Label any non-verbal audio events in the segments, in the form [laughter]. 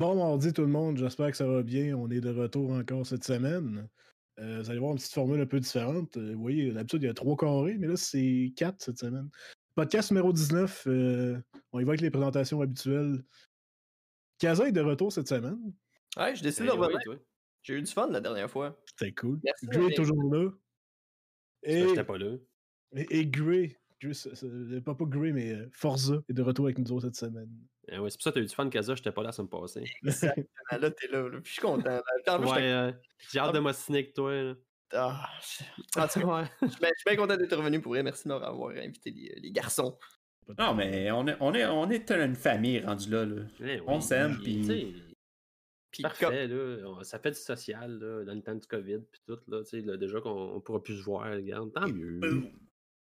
Bon mardi tout le monde, j'espère que ça va bien. On est de retour encore cette semaine. Euh, vous allez voir une petite formule un peu différente. Euh, vous voyez, d'habitude, il y a trois carrés, mais là, c'est quatre cette semaine. Podcast numéro 19. euh, on y va avec les présentations habituelles. Kaza est de retour cette semaine. Ouais, je décide de Ben oui, revenir. toi. J'ai eu du fun la dernière fois. C'était cool. Merci, Gray est toujours là. Et, J'étais pas là. et, et Gray, pas, pas Gray, mais euh, Forza est de retour avec nous autres cette semaine. Eh ouais, c'est pour ça que t'as eu du fun, Kaza, j'étais pas là la semaine passée. Ah, Là, t'es là, là. Puis je suis content. là. Ouais, euh, j'ai hâte de m'ostiner avec toi. là. Ah, je- [laughs] en tout cas, Ouais. je suis bien- je suis bien content d'être revenu pour vrai. Merci de m'avoir invité les, les garçons. Non, mais on est, on est, on est une famille rendue là. là. Eh On s'aime, puis, Puis Parfait, là. Ça fait du social, là, dans le temps du COVID, puis tout, là. Tu sais, là, déjà qu'on on pourra plus se voir, regarde. Tant mieux.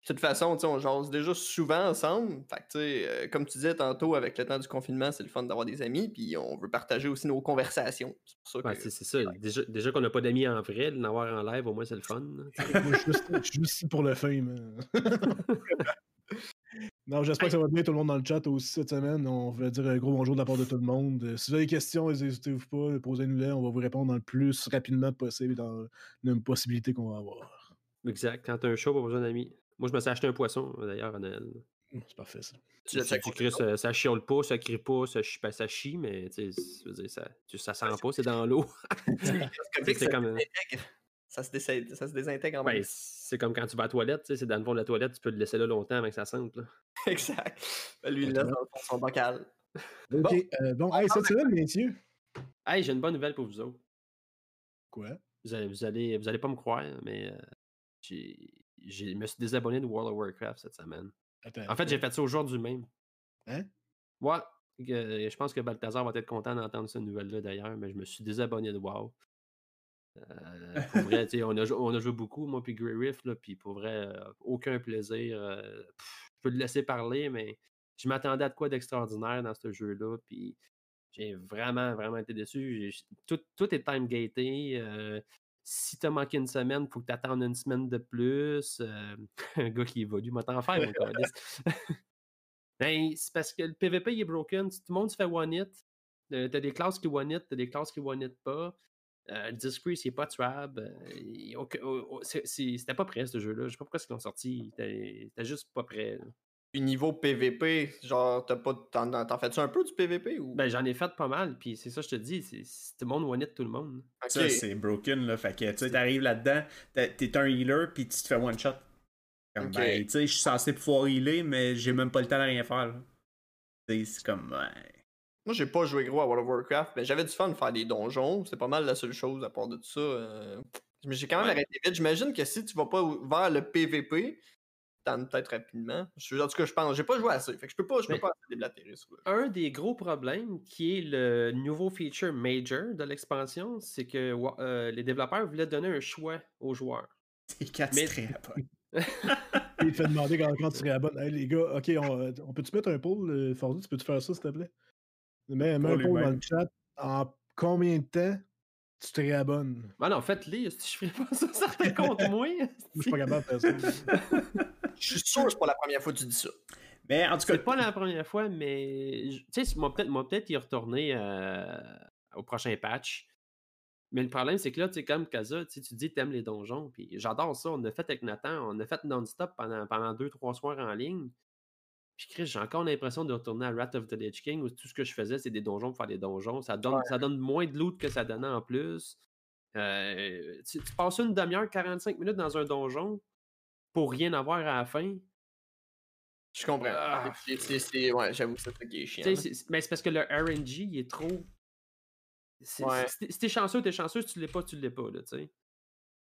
De toute façon, tu on jase déjà souvent ensemble. Fait que, tu euh, comme tu disais tantôt, avec le temps du confinement, c'est le fun d'avoir des amis. Puis on veut partager aussi nos conversations. C'est pour ça que. Ouais, c'est c'est ça. Déjà, déjà qu'on n'a pas d'amis en vrai, de l'avoir en live, au moins, c'est le fun. [laughs] Moi, je suis ici pour le fame. hein. [laughs] non, j'espère que ça va bien tout le monde dans le chat aussi cette semaine. On veut dire un gros bonjour de la part de tout le monde. Euh, Si vous avez des questions, n'hésitez-vous pas, posez-nous-les. On va vous répondre dans le plus rapidement possible dans une possibilité qu'on va avoir. exact. Quand t'as un show, pas besoin d'amis. Moi, je me suis acheté un poisson, d'ailleurs, à Noël. C'est parfait, ça. tu l'as Ça, Chris, ça, ça chiole pas, ça crie pas, ça chie, ben, ça chie mais tu sais, je veux dire, ça, ça sent pas, c'est [laughs] dans l'eau. C'est [laughs] ça, comme, se euh, désintègre. ça, se désintègre, ça se désintègre en Ben, même c'est comme quand tu vas à la toilette, tu sais, c'est dans le fond de la toilette, tu peux le laisser là longtemps avec sa sente. Là. [laughs] Exact. Ben, lui, il laisse dans le fond son bocal. Ok, Bon. euh, bon, hey, cette semaine, messieurs? Hey, j'ai une bonne nouvelle pour vous autres. Quoi? Vous allez, vous allez, vous allez pas me croire, mais euh, j'ai- je me suis désabonné de World of Warcraft cette semaine. Attends. En fait, j'ai fait ça aujourd'hui même. Hein? Ouais. euh, je pense que Balthazar va être content d'entendre cette nouvelle-là d'ailleurs, mais je me suis désabonné de WoW. Euh, pour vrai, on a, jou- on a joué beaucoup, moi puis Grey Riff, là, puis pour vrai, euh, aucun plaisir. euh, pff, je peux le laisser parler, mais je m'attendais à de quoi d'extraordinaire dans ce jeu-là, puis j'ai vraiment, vraiment été déçu. Tout, tout est time-gaté. euh, si t'as manqué une semaine, faut que t'attendes une semaine de plus. euh, [laughs] un gars qui évolue, m'a t'en faire. [laughs] [laughs] Ben, c'est parce que le PVP il est broken. Tout le monde se fait one-hit. Euh, T'as des classes qui one-hit, t'as des classes qui one-hit pas. Euh, le Discrease, il est pas tuable. C'était pas prêt, ce jeu-là. Je sais pas pourquoi ils l'ont sorti. C'était c'était juste pas prêt. là. Puis niveau PVP, genre, t'as pas. T'en, t'en fais-tu un peu du PVP ou? Ben, j'en ai fait pas mal, puis c'est ça, je te dis. c'est- c'est- Tout le monde one-hit tout le monde. Ça, c'est broken, là. Fait que, tu sais, t'arrives là-dedans, t'es t'es un healer, puis tu te fais one shot. Comme, Ok. ben, tu sais, je suis censé pouvoir healer, mais j'ai même pas le temps de rien faire, là. Tu sais, c'est comme, ouais. Moi, j'ai pas joué gros à World of Warcraft, mais j'avais du fun de faire des donjons. C'est pas mal la seule chose à part de tout ça. euh, Mais j'ai quand même Ouais. arrêté vite. J'imagine que si tu vas pas vers le PVP, t'en peut-être rapidement. Je- En tout cas, je pense. J'ai pas joué assez. Fait que je peux pas, je peux Mais- pas assez déblatérer sur le- Un des gros problèmes qui est le nouveau feature major de l'expansion, c'est que euh, les développeurs voulaient donner un choix aux joueurs. [laughs] C'est quatre Mais-. [laughs] Il te fait demander quand, quand tu réabonnes. Hey, les gars, ok, on, euh, on peut-tu mettre un poll, euh, Forza? Tu peux-tu faire ça, s'il te plaît? Mets, mets un poll dans le chat. En combien de temps tu te réabonnes? Ah non, faites-les, si je ferais pas ça, ça fait contre [laughs] moi. Moi, je suis pas capable de faire ça. Je suis sûr que c'est pas la première fois que tu dis ça. Mais en tout cas, C'est pas la première fois, mais tu sais, moi peut-être peut-être y retourner euh, au prochain patch. Mais le problème, c'est que là, tu sais, comme Kaza, tu dis que t'aimes les donjons, puis j'adore ça. On a fait avec Nathan, on a fait non-stop pendant, pendant deux, trois soirs en ligne. Puis Chris, j'ai encore l'impression de retourner à Wrath of the Lich King où tout ce que je faisais, c'est des donjons pour faire des donjons. Ça donne, ça donne moins de loot que ça donnait en plus. Euh, tu, tu passes une demi-heure, 45 minutes dans un donjon pour rien avoir à la fin? Je comprends. Ah. C'est- c'est- c'est- ouais, j'avoue que c'est ça qui est chiant. C'est- c'est- mais c'est parce que le RNG, il est trop. c'est- Ouais. Si t'es- chanceux, t'es chanceux. Si tu l'es pas, tu l'es pas, là, tu sais.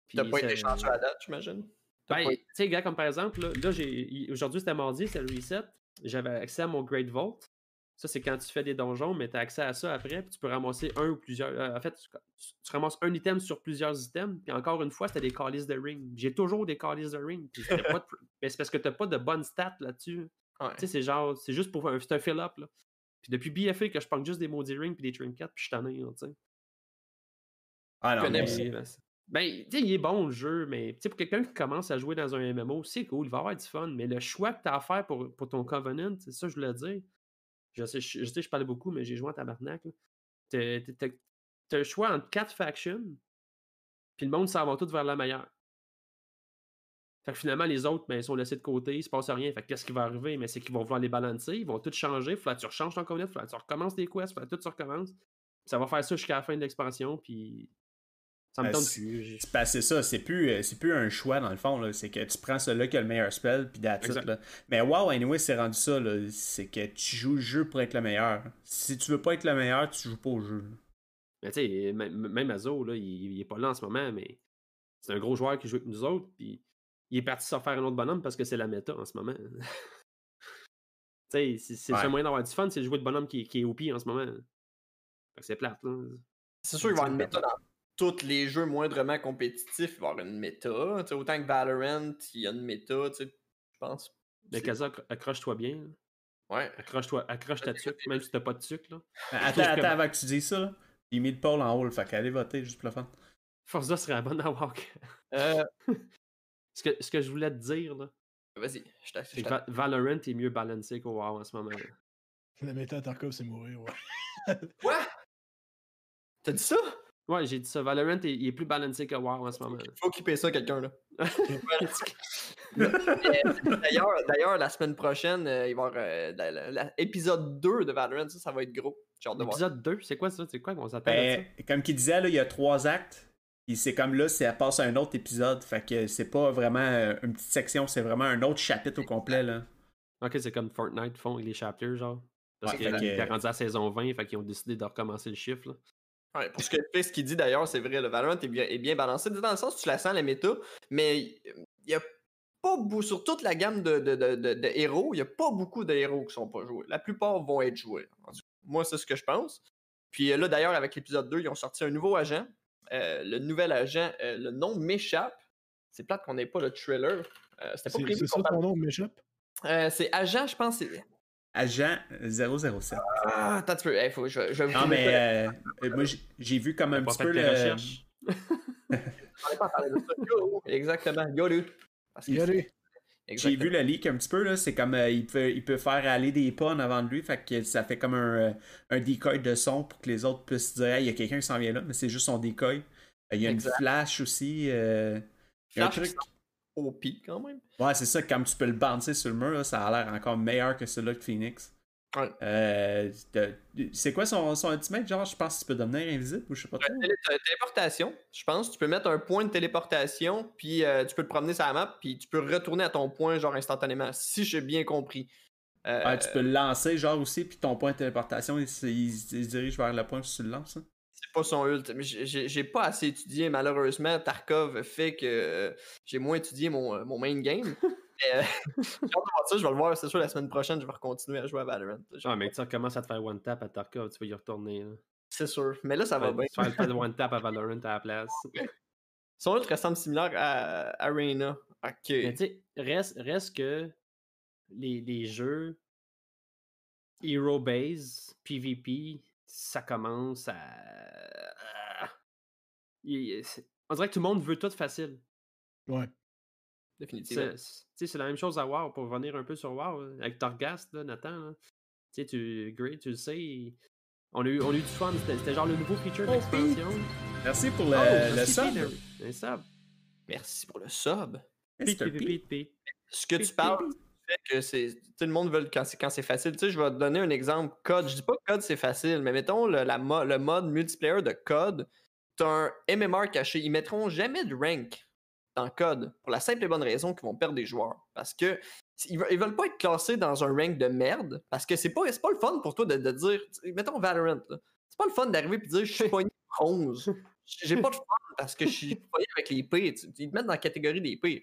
Puis T'as pas été chanceux à date, j'imagine? Ben, tu sais, gars, comme par exemple, là, là, j'ai aujourd'hui, c'était mardi, c'était le reset. J'avais accès à mon Great Vault. Ça, c'est quand tu fais des donjons, mais tu as accès à ça après, puis tu peux ramasser un ou plusieurs. euh, en fait, tu, tu ramasses un item sur plusieurs items, puis encore une fois, c'était des calices de ring. J'ai toujours des calices de ring. puis pas de- [laughs] mais c'est parce que t'as pas de bonnes stats là-dessus. Ouais. Tu sais, c'est genre, c'est juste pour un, un fill-up, là. Puis depuis BFA que je prends juste des maudits rings puis des trinkets, puis je tanné, là, tu sais. ah non, mais-. Mais, Ben, tu sais, il est bon le jeu, mais pour quelqu'un qui commence à jouer dans un MMO, c'est cool, il va avoir du fun. Mais le choix que tu as à faire pour, pour ton Covenant, c'est ça que je voulais dire. Je sais, je, sais, je parlais beaucoup, mais j'ai joué en tabarnak. t'as un choix entre quatre factions, puis le monde s'en va tout vers la meilleure. Fait que finalement, les autres, ben, ils sont laissés de côté, il se passe rien. Fait que qu'est-ce qui va arriver? Mais c'est qu'ils vont vouloir les balancer, ils vont tout changer. Faut que tu rechanges ton communauté, faut que tu recommences tes quests, faut que tout tu recommences. Ça va faire ça jusqu'à la fin de l'expansion, puis ça me Ben, tente c'est- plus. J'ai- C'est passé ça, c'est plus, euh, c'est plus un choix dans le fond, c'est que tu prends celui qui a le meilleur spell, puis là. Mais wow, anyway, c'est rendu ça, là. c'est que tu joues le jeu pour être le meilleur. Si tu veux pas être le meilleur, tu joues pas au jeu. Mais tu sais, même Azo, là, il, il est pas là en ce moment, mais c'est un gros joueur qui joue avec nous autres, puis il est parti se faire un autre bonhomme parce que c'est la méta en ce moment. [laughs] tu sais, c'est le seul moyen d'avoir du fun, c'est de jouer le bonhomme qui, qui est OP en ce moment. Fait que c'est plate, là. C'est sûr qu'il va y avoir une méta dans tous les jeux moindrement compétitifs. Il va y avoir une méta. Tu sais, autant que Valorant, il y a une méta, tu sais, je pense. Mais C'est- Kaza, accro- accroche-toi bien. là. Ouais. Accroche-toi, accroche ta tuque, même si t'as pas de tuque, là. Attends, que- attends, avant que tu dises ça, là. J'ai mis le Paul en haut, fait qu'allez voter juste pour le fun. Forza serait la bonne à walk. [laughs] Euh, ce, que, ce que je voulais te dire, là, Vas-y, je t'assure. Va- Valorant est mieux balancé qu'au WoW en ce moment. là. La méta à Tarkov, c'est mourir, ouais. Quoi? T'as dit ça? Ouais, j'ai dit ça. Valorant, est- il est plus balancé que WoW en ce moment. Faut clipper ça, quelqu'un, là. [laughs] D'ailleurs, d'ailleurs, la semaine prochaine, euh, il va y avoir euh, la- la- la- épisode 2 de Valorant, ça, ça va être gros. J'ai hâte de voir. Épisode 2, c'est quoi ça? C'est quoi qu'on s'appelle? Ben, comme qu'il disait, là, il y a trois actes. Puis c'est comme là, ça passe à un autre épisode. Fait que c'est pas vraiment euh, une petite section, c'est vraiment un autre chapitre au complet, là. Ok, c'est comme Fortnite font les chapters, genre. Parce Ouais, qu'ils fait que- étaient rendus à saison 20, fait qu'ils ont décidé de recommencer le chiffre. Là. Ouais, pour ce que fait, ce qu'il dit d'ailleurs, c'est vrai, le Valorant est bien, est bien balancé, dans le sens où tu la sens, la méta, mais il y a pas beaucoup, sur toute la gamme de, de- de- héros, il n'y a pas beaucoup de héros qui sont pas joués. La plupart vont être joués. Moi, c'est ce que je pense. Puis euh, là, d'ailleurs, avec l'épisode 2, ils ont sorti un nouveau agent. Euh, le nouvel agent, euh, le nom m'échappe. C'est plate qu'on n'ait pas le trailer. Euh, C'était pas C'est prévu c'est ça ton nom, m'échappe? C'est agent, je pense. Agent 007. Ah, attends un petit peu. Hey, faut, je, vais- je vais vous Non, mais euh, moi, j'ai- vu comme un petit peu le. recherches. On allait pas parler de ça. Yo, Exactement. Yo, dude. J'ai vu le leak un petit peu, là. C'est comme euh, il, peut, il peut faire aller des pas en avant de lui. Fait que ça fait comme un, euh, un decoy de son pour que les autres puissent dire Hey, il y a quelqu'un qui s'en vient là, mais c'est juste son decoy. Il y a Exact. une flash aussi. euh, un truc. OP quand même. Ouais, c'est ça, comme tu peux le bouncer sur le mur, là, ça a l'air encore meilleur que celui-là de Phoenix. Ouais. Euh, c'est quoi son, son ultimate? Genre, je pense qu'il peut devenir invisible ou je sais pas trop. Télé- euh, téléportation, je pense. Tu peux mettre un point de téléportation, puis euh, tu peux te promener sur la map, puis tu peux retourner à ton point, genre instantanément, si j'ai bien compris. Euh, Ouais, tu peux le lancer, genre aussi, puis ton point de téléportation, il, se- il se il se dirige vers le point que tu le lances. hein. Pas son ult. mais j'ai- pas assez étudié, malheureusement. Tarkov fait que euh, j'ai moins étudié mon, euh, mon main game. [laughs] Mais, euh, [laughs] ça, je vais le voir, c'est sûr, la semaine prochaine, je vais continuer à jouer à Valorant. Ah, mais tu recommences à te faire one tap à Tarkov, tu vas y retourner. là. C'est sûr. Mais là, ça va Ouais, bien. Tu vas faire [laughs] one tap à Valorant à la place. Son ult ressemble similaire à Arena. Ok. Mais tu sais, reste, reste que les, les jeux Hero Base, PvP, ça commence à. il- On dirait que tout le monde veut tout facile. Ouais. Définitivement. C'est c'est- tu sais, c'est la même chose à WoW, pour revenir un peu sur WoW, là, avec Torghast, là, Nathan. là. Tu sais, tu, Grey, tu le sais. On a eu, on a eu du fun, c'était c'était genre le nouveau feature de Oh, l'expansion. Merci pour le, Oh, le sub. Sub. Merci pour le sub. Pete, Mr. Pete, P. Pete, Pete. Ce que tu parles. Que c'est. Sais, le monde veut quand c'est quand c'est facile. Tu sais, je vais te donner un exemple. Code. Je dis pas que code c'est facile, mais mettons le, la le mode multiplayer de code. T'as un MMR caché. Ils mettront jamais de rank dans code pour la simple et bonne raison qu'ils vont perdre des joueurs. Parce que ils, ve- ils veulent pas être classés dans un rank de merde. Parce que c'est pas, pas le fun pour toi de, de dire. Mettons Valorant. C'est pas le fun d'arriver et de dire je suis pogné 11. J'ai pas de fun parce que je suis pogné avec les pires. Ils te mettent dans la catégorie des pires.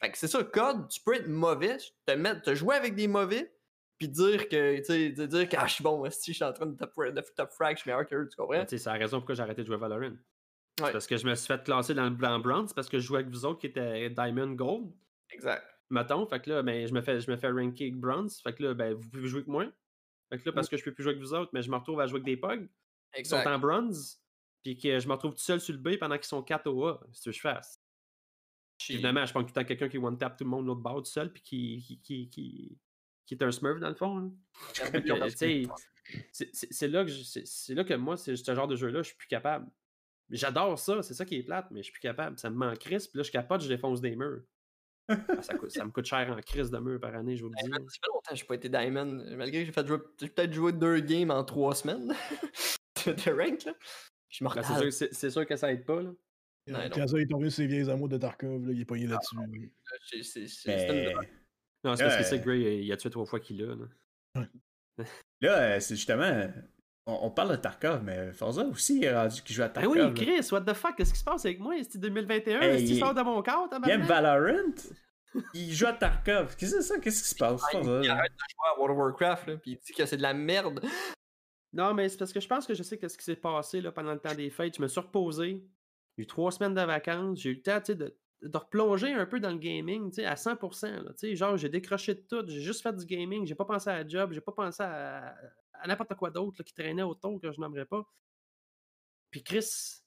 Fait que c'est ça, code, tu peux être mauvais, te, mettre, te jouer avec des mauvais, puis dire que, tu sais, dire que ah, je suis bon, si je suis en train de top, de top frag, je suis meilleur qu'eux, tu comprends? Ben, tu sais, c'est la raison pourquoi j'ai arrêté de jouer à Valorant. Ouais. Parce que je me suis fait classer dans le blanc bronze parce que je jouais avec vous autres qui étaient Diamond Gold. Exact. Mettons, fait que là, ben, je me fais, je me fais ranker bronze. Fait que là, ben, vous pouvez jouer avec moi. Fait que là, parce que je peux plus jouer avec vous autres, mais je me retrouve à jouer avec des pugs qui sont en bronze. Puis que je me retrouve tout seul sur le B pendant qu'ils sont 4 au A. C'est ce que je fasse. Évidemment, je prends tout le temps quelqu'un qui one-tap tout le monde de l'autre bord tout seul, puis qui, qui, qui, qui, qui est un smurf dans le fond. [laughs] tu sais, c'est- là, que je- là que moi, c'est ce genre de jeu-là, je suis plus capable. J'adore ça, c'est ça qui est plate, mais je suis plus capable. Ça me manque crisp, puis là, je capote, je défonce des murs. Ah, ça, coûte- ça me coûte cher en crise de murs par année, je vous le Hey, dis. ça fait longtemps que j'ai pas été Diamond. Malgré que j'ai fait j'ai peut-être joué deux games en trois semaines [laughs] de, rank. Là. Je me Ben, c'est sûr, sûr que ça aide pas. Là. Ouais, non. Quand ça il est tombé sur ses vieilles amours de Tarkov, là, il est pogné Ah, là-dessus. C'est- Mais. Non, c'est parce que c'est Gray, il a tué trois fois qu'il a. Là. [laughs] là, euh, c'est justement. On, on parle de Tarkov, mais Forza aussi est rendu qui joue à Ben Tarkov. oui, là. Chris, what the fuck, qu'est-ce qui se passe avec moi? C'est 2021, Hey, est-ce qu'il il- sort de mon corps, Il aime? Valorant? [laughs] Il joue à Tarkov. Qu'est-ce que c'est ça? Qu'est-ce qui se passe? Forza, il là? arrête de jouer à World of Warcraft, là, puis il dit que c'est de la merde. Non, mais c'est parce que je pense que je sais qu'est-ce qui s'est passé là, pendant le temps des fêtes. Je me suis reposé. J'ai eu trois semaines de vacances. J'ai eu le temps de, de replonger un peu dans le gaming à 100%. Là, tu sais, genre, j'ai décroché de tout. J'ai juste fait du gaming. J'ai pas pensé à la job. J'ai pas pensé à, à n'importe quoi d'autre qui traînait autour que je n'aimerais pas. Puis Chris,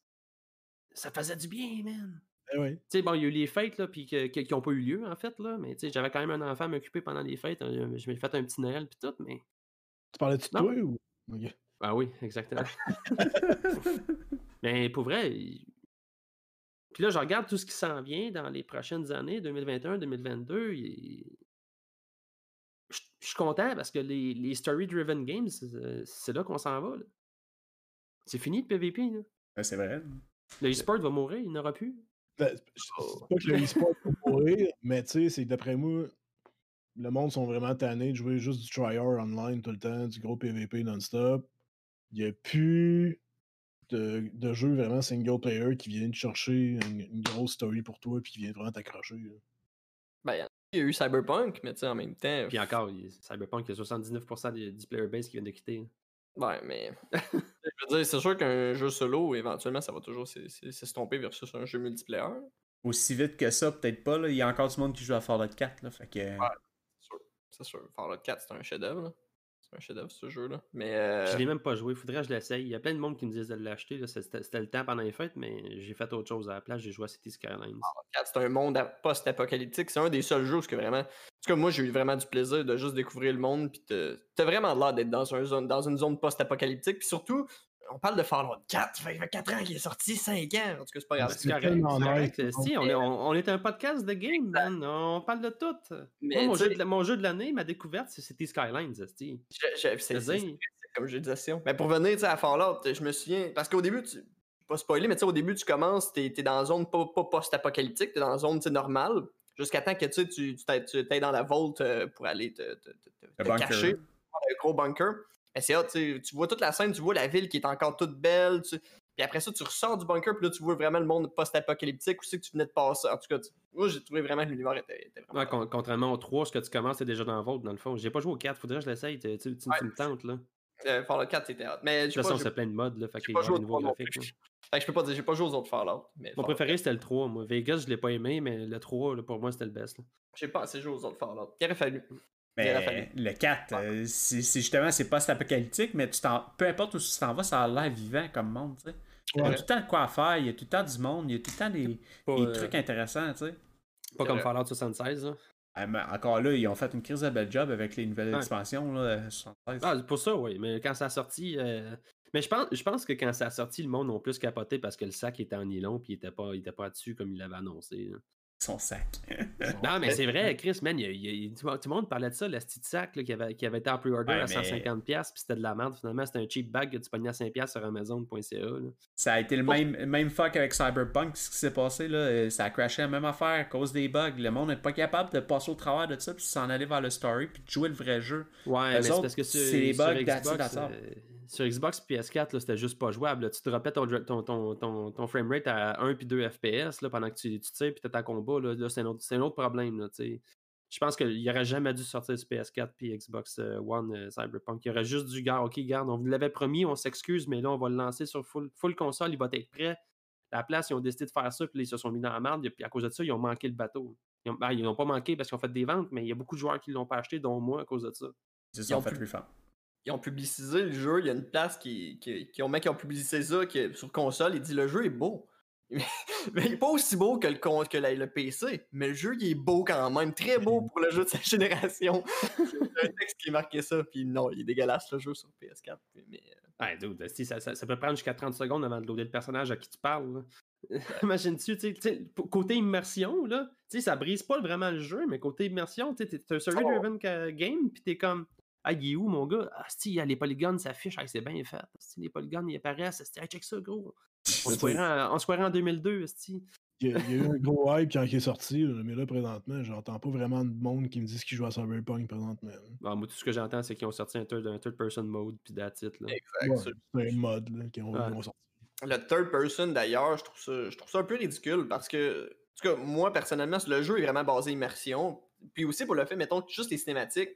ça faisait du bien, man. Eh oui. Bon, il y a eu les fêtes là, puis que- qui n'ont pas eu lieu, en fait, là, mais j'avais quand même un enfant à m'occuper pendant les fêtes. euh, Je m'ai fait un petit Noël, puis tout, mais. Tu parlais-tu de toi ou? Ah oui, exactement. [laughs] mais pour vrai. Puis là, je regarde tout ce qui s'en vient dans les prochaines années, 2021, 2022. il- Je je suis content parce que les, les story-driven games, c'est euh, c'est là qu'on s'en va. C'est fini le PVP. Là. Ouais, c'est vrai. Le e-sport va mourir, il n'aura plus. Ben, Je Oh. pas que le e-sport va mourir, mais tu sais, c'est que d'après moi, le monde sont vraiment tannés de jouer juste du tryhard online tout le temps, du gros PVP non-stop. Il n'y a plus de, de jeux vraiment single player qui viennent te chercher une, une grosse story pour toi puis qui viennent vraiment t'accrocher. Ben, il y a- eu Cyberpunk, mais tu sais, en même temps. Puis encore, il- Cyberpunk, il y a 79% du, du player base qui vient de quitter. Ouais, mais. [laughs] je veux dire, c'est sûr qu'un jeu solo, éventuellement, ça va toujours s'es- s'es- s'estomper versus un jeu multiplayer. Aussi vite que ça, peut-être pas. Là. Il y a encore du monde qui joue à Fallout 4. Là, fait que... Ouais. C'est sûr. C'est sûr. Fallout 4, c'est un chef-d'œuvre. Un chef-d'œuvre, ce jeu-là. Mais. euh, Je l'ai même pas joué, faudrait que je l'essaye. Il y a plein de monde qui me disait de l'acheter. C'était le temps pendant les fêtes, mais j'ai fait autre chose à la place. J'ai joué à City Skylines. 4, c'est un monde post-apocalyptique. C'est un des seuls jeux où que vraiment. En tout cas, moi, j'ai eu vraiment du plaisir de juste découvrir le monde. Puis t'as vraiment l'air d'être dans, un zone, dans une zone post-apocalyptique. Puis surtout, on parle de Fallout 4. Ça fait 4 ans qu'il est sorti, 5 ans. En tout cas, c'est pas grave. C'est correct, tellement c'est correct. nice, Si, on est, on, on est un podcast de game, man. On parle de tout. Mais Moi, mon, jeu de, la- mon jeu de l'année, ma découverte, c'est City Skylines. Je- je- c'est- Je comme jeu d'action. Mais pour venir à Fallout, je me souviens. Parce qu'au début, tu. Pas spoiler, mais tu sais, au début, tu commences, t'es es dans une zone pas, pas post-apocalyptique, t'es dans une zone normale. Jusqu'à temps que tu sais, tu tu t'ailles- tu t'ailles dans la vault euh, pour aller te, te, te- te- cacher. Un gros bunker. C'est tu tu vois toute la scène, tu vois la ville qui est encore toute belle. tu- Puis après ça, tu ressors du bunker, puis là, tu vois vraiment le monde post-apocalyptique, où c'est que tu venais de passer. En tout cas, tu- moi, j'ai trouvé vraiment que l'univers était, était vraiment. ouais, con- contrairement au 3, ce que tu commences, c'est déjà dans le vôtre, dans le fond. J'ai pas joué au 4, faudrait que je l'essaye. Tu, tu- tu- me tentes, là. De Euh, Fallout 4, c'était hot. Mais toute j'ai pas, façon, c'est plein de modes, là. Fait qu'il y a des au nouveaux 3 non graphiques. Fait que je peux pas dire, j'ai pas joué aux autres Fallout. Mais Mon Fallout préféré, c'était le 3. Moi. Vegas, je l'ai pas aimé, mais le 3, là, pour moi, c'était le best. J'ai pas assez joué aux autres Fallout. Il aurait fallu. Mais le 4, euh, c'est justement, c'est post-apocalyptique, mais tu peu importe où tu t'en vas, ça a l'air vivant comme monde. tu sais. Il y a tout le temps de quoi faire, il y a tout le temps du monde, il y a tout le temps des, Pas, des euh, trucs intéressants. tu sais. pas comme vrai. Fallout 76. Là. Ah, mais encore là, ils ont fait une crise de bel job avec les nouvelles Ouais. expansions. Là, 76. Ah, pour ça, oui. Mais quand ça a sorti. euh, Mais je pense, je pense que quand ça a sorti, le monde a plus capoté parce que le sac était en nylon puis il était pas, il était pas dessus comme il l'avait annoncé. là. Son sac. [laughs] Non, mais c'est vrai, Chris, man, il il tout, le monde parlait de ça, le petit sac là, qui, avait, qui avait été en pre-order Ouais, à mais- 150$, puis c'était de la merde. Finalement, c'était un cheap bag que tu pognais à 5$ sur Amazon.ca. Ça a été le même, même fuck avec Cyberpunk, ce qui s'est passé. là. euh, Ça a crashé la même affaire à cause des bugs. Le monde n'est pas capable de passer au travers de ça, puis s'en aller vers le story, puis de jouer le vrai jeu. Ouais, Eux mais c'est parce que sur, c'est les sur bugs Xbox, euh, sur Xbox et PS4, là, c'était juste pas jouable. là. Tu te droppais ton, ton, ton, ton, framerate à 1 puis 2 FPS là, pendant que tu, tu tires puis t'es en combat. Là, Là, c'est un, autre- c'est un autre problème. Là, je pense qu'il aurait jamais dû sortir sur PS4 puis Xbox euh, One euh, Cyberpunk. Il aurait juste dû, gars, ok, garde, on vous l'avait promis, on s'excuse, mais là, on va le lancer sur full, full console, il va être prêt. À la place, ils ont décidé de faire ça, puis ils se sont mis dans la merde, puis à cause de ça, ils ont manqué le bateau. Ils n'ont ont pas manqué parce qu'ils ont fait des ventes, mais il y a beaucoup de joueurs qui l'ont pas acheté, dont moi, à cause de ça. Ils ont fait pu- refund. Ils ont publicisé le jeu. Il y a une place qui, qui, qui ont mec qui ont publicisé ça qui, sur console. Il dit le jeu est beau. [laughs] Mais il est pas aussi beau que le, que la- le PC, mais le jeu, il est beau quand même. Très beau pour le jeu de sa [laughs] génération. [laughs] C'est un texte qui marqué ça, puis non, il est dégueulasse le jeu sur PS4. Mais, euh, Ouais, dude, si, ça, ça, ça peut prendre jusqu'à 30 secondes avant de loader le personnage à qui tu parles. Imagine-tu, côté immersion, là, tu sais, ça brise pas vraiment le jeu, mais côté immersion, t'es un story-driven ca- game, pis t'es comme, ah, il est où, mon gars? Ah, si, les polygones s'affichent, ah, c'est bien fait. Si, les polygones, ils apparaissent, hey, check ça, gros. On se croirait en, on se croirait en 2002, asti. Il y, a, il y a eu un gros hype quand il est sorti, mais là, présentement, j'entends pas vraiment de monde qui me disent qu'ils jouent à Cyberpunk présentement. Bon, moi, tout ce que j'entends, c'est qu'ils ont sorti un third, un third person mode, puis that's it, là. exact, Ouais, c'est un mod là, qui ont, Ouais. ils ont sorti. Le third person, d'ailleurs, je trouve ça, je trouve ça un peu ridicule parce que, en tout cas, moi, personnellement, le jeu est vraiment basé immersion. Puis aussi pour le fait, mettons, juste les cinématiques.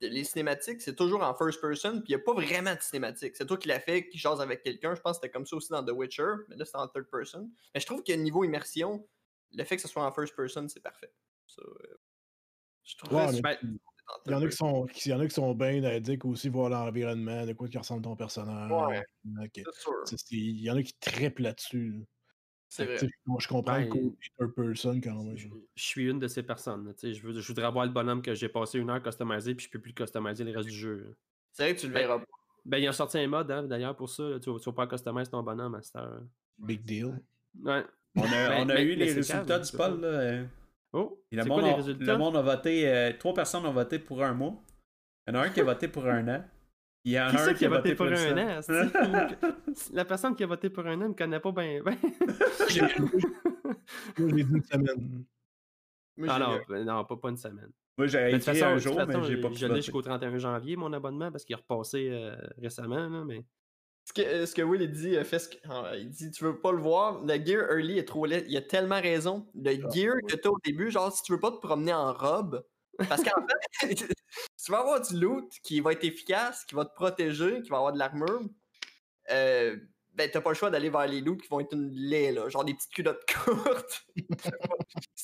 Les cinématiques, c'est toujours en first person, puis il n'y a pas vraiment de cinématiques. C'est toi qui l'as fait, qui jase avec quelqu'un. Je pense que c'était comme ça aussi dans The Witcher, mais là, c'est en third person. Mais je trouve que niveau immersion, le fait que ce soit en first person, c'est parfait. Euh, je trouve super Il y en a qui sont, qui- il y en a qui sont bien addicts aussi, voir l'environnement, de quoi qui ressemble ton personnage. Ouais. Sûr. Il y en a qui trippent là-dessus. C'est vrai. je comprends le Ben, côté third person quand même. Je, je suis une de ces personnes. là, tu sais, Je, veux, je voudrais avoir le bonhomme que j'ai passé une heure customisé, puis je peux plus le customiser le reste du jeu. C'est vrai que tu le verras pas. Ben, il a sorti un mode, hein, d'ailleurs, pour ça. là, Tu vas, tu vas pas customiser ton bonhomme à cette heure. Big deal. Ouais. On a, Ben, on a mais- eu les résultats calme, du poll. Là. euh, Oh, et Le monde, quoi les a, résultats? le monde a voté. euh, trois personnes ont voté pour un mois. Il y en a un qui a voté pour un an. Il y a Qui un c'est qui a voté pour un an? La personne qui a voté pour un an ne connaît pas bien. Ben... J'ai- [laughs] Moi, j'ai dit une semaine. Moi, Ah non, ben non, pas, pas une semaine. Moi, j'ai façon, un jour, façon, mais j'ai pas pu je l'ai jusqu'au 31 janvier, mon abonnement, parce qu'il est repassé euh, récemment. Là, mais... Ce que, ce que Will il dit, euh, fait ce que- il dit tu veux pas le voir, le gear early est trop laid. Il a tellement raison. Le Ah, gear que t'as au début, genre si tu veux pas te promener en robe, parce qu'en [laughs] fait, tu vas avoir du loot qui va être efficace, qui va te protéger, qui va avoir de l'armure. Euh, ben t'as pas le choix d'aller vers les loots qui vont être une lait, là, genre des petites culottes courtes.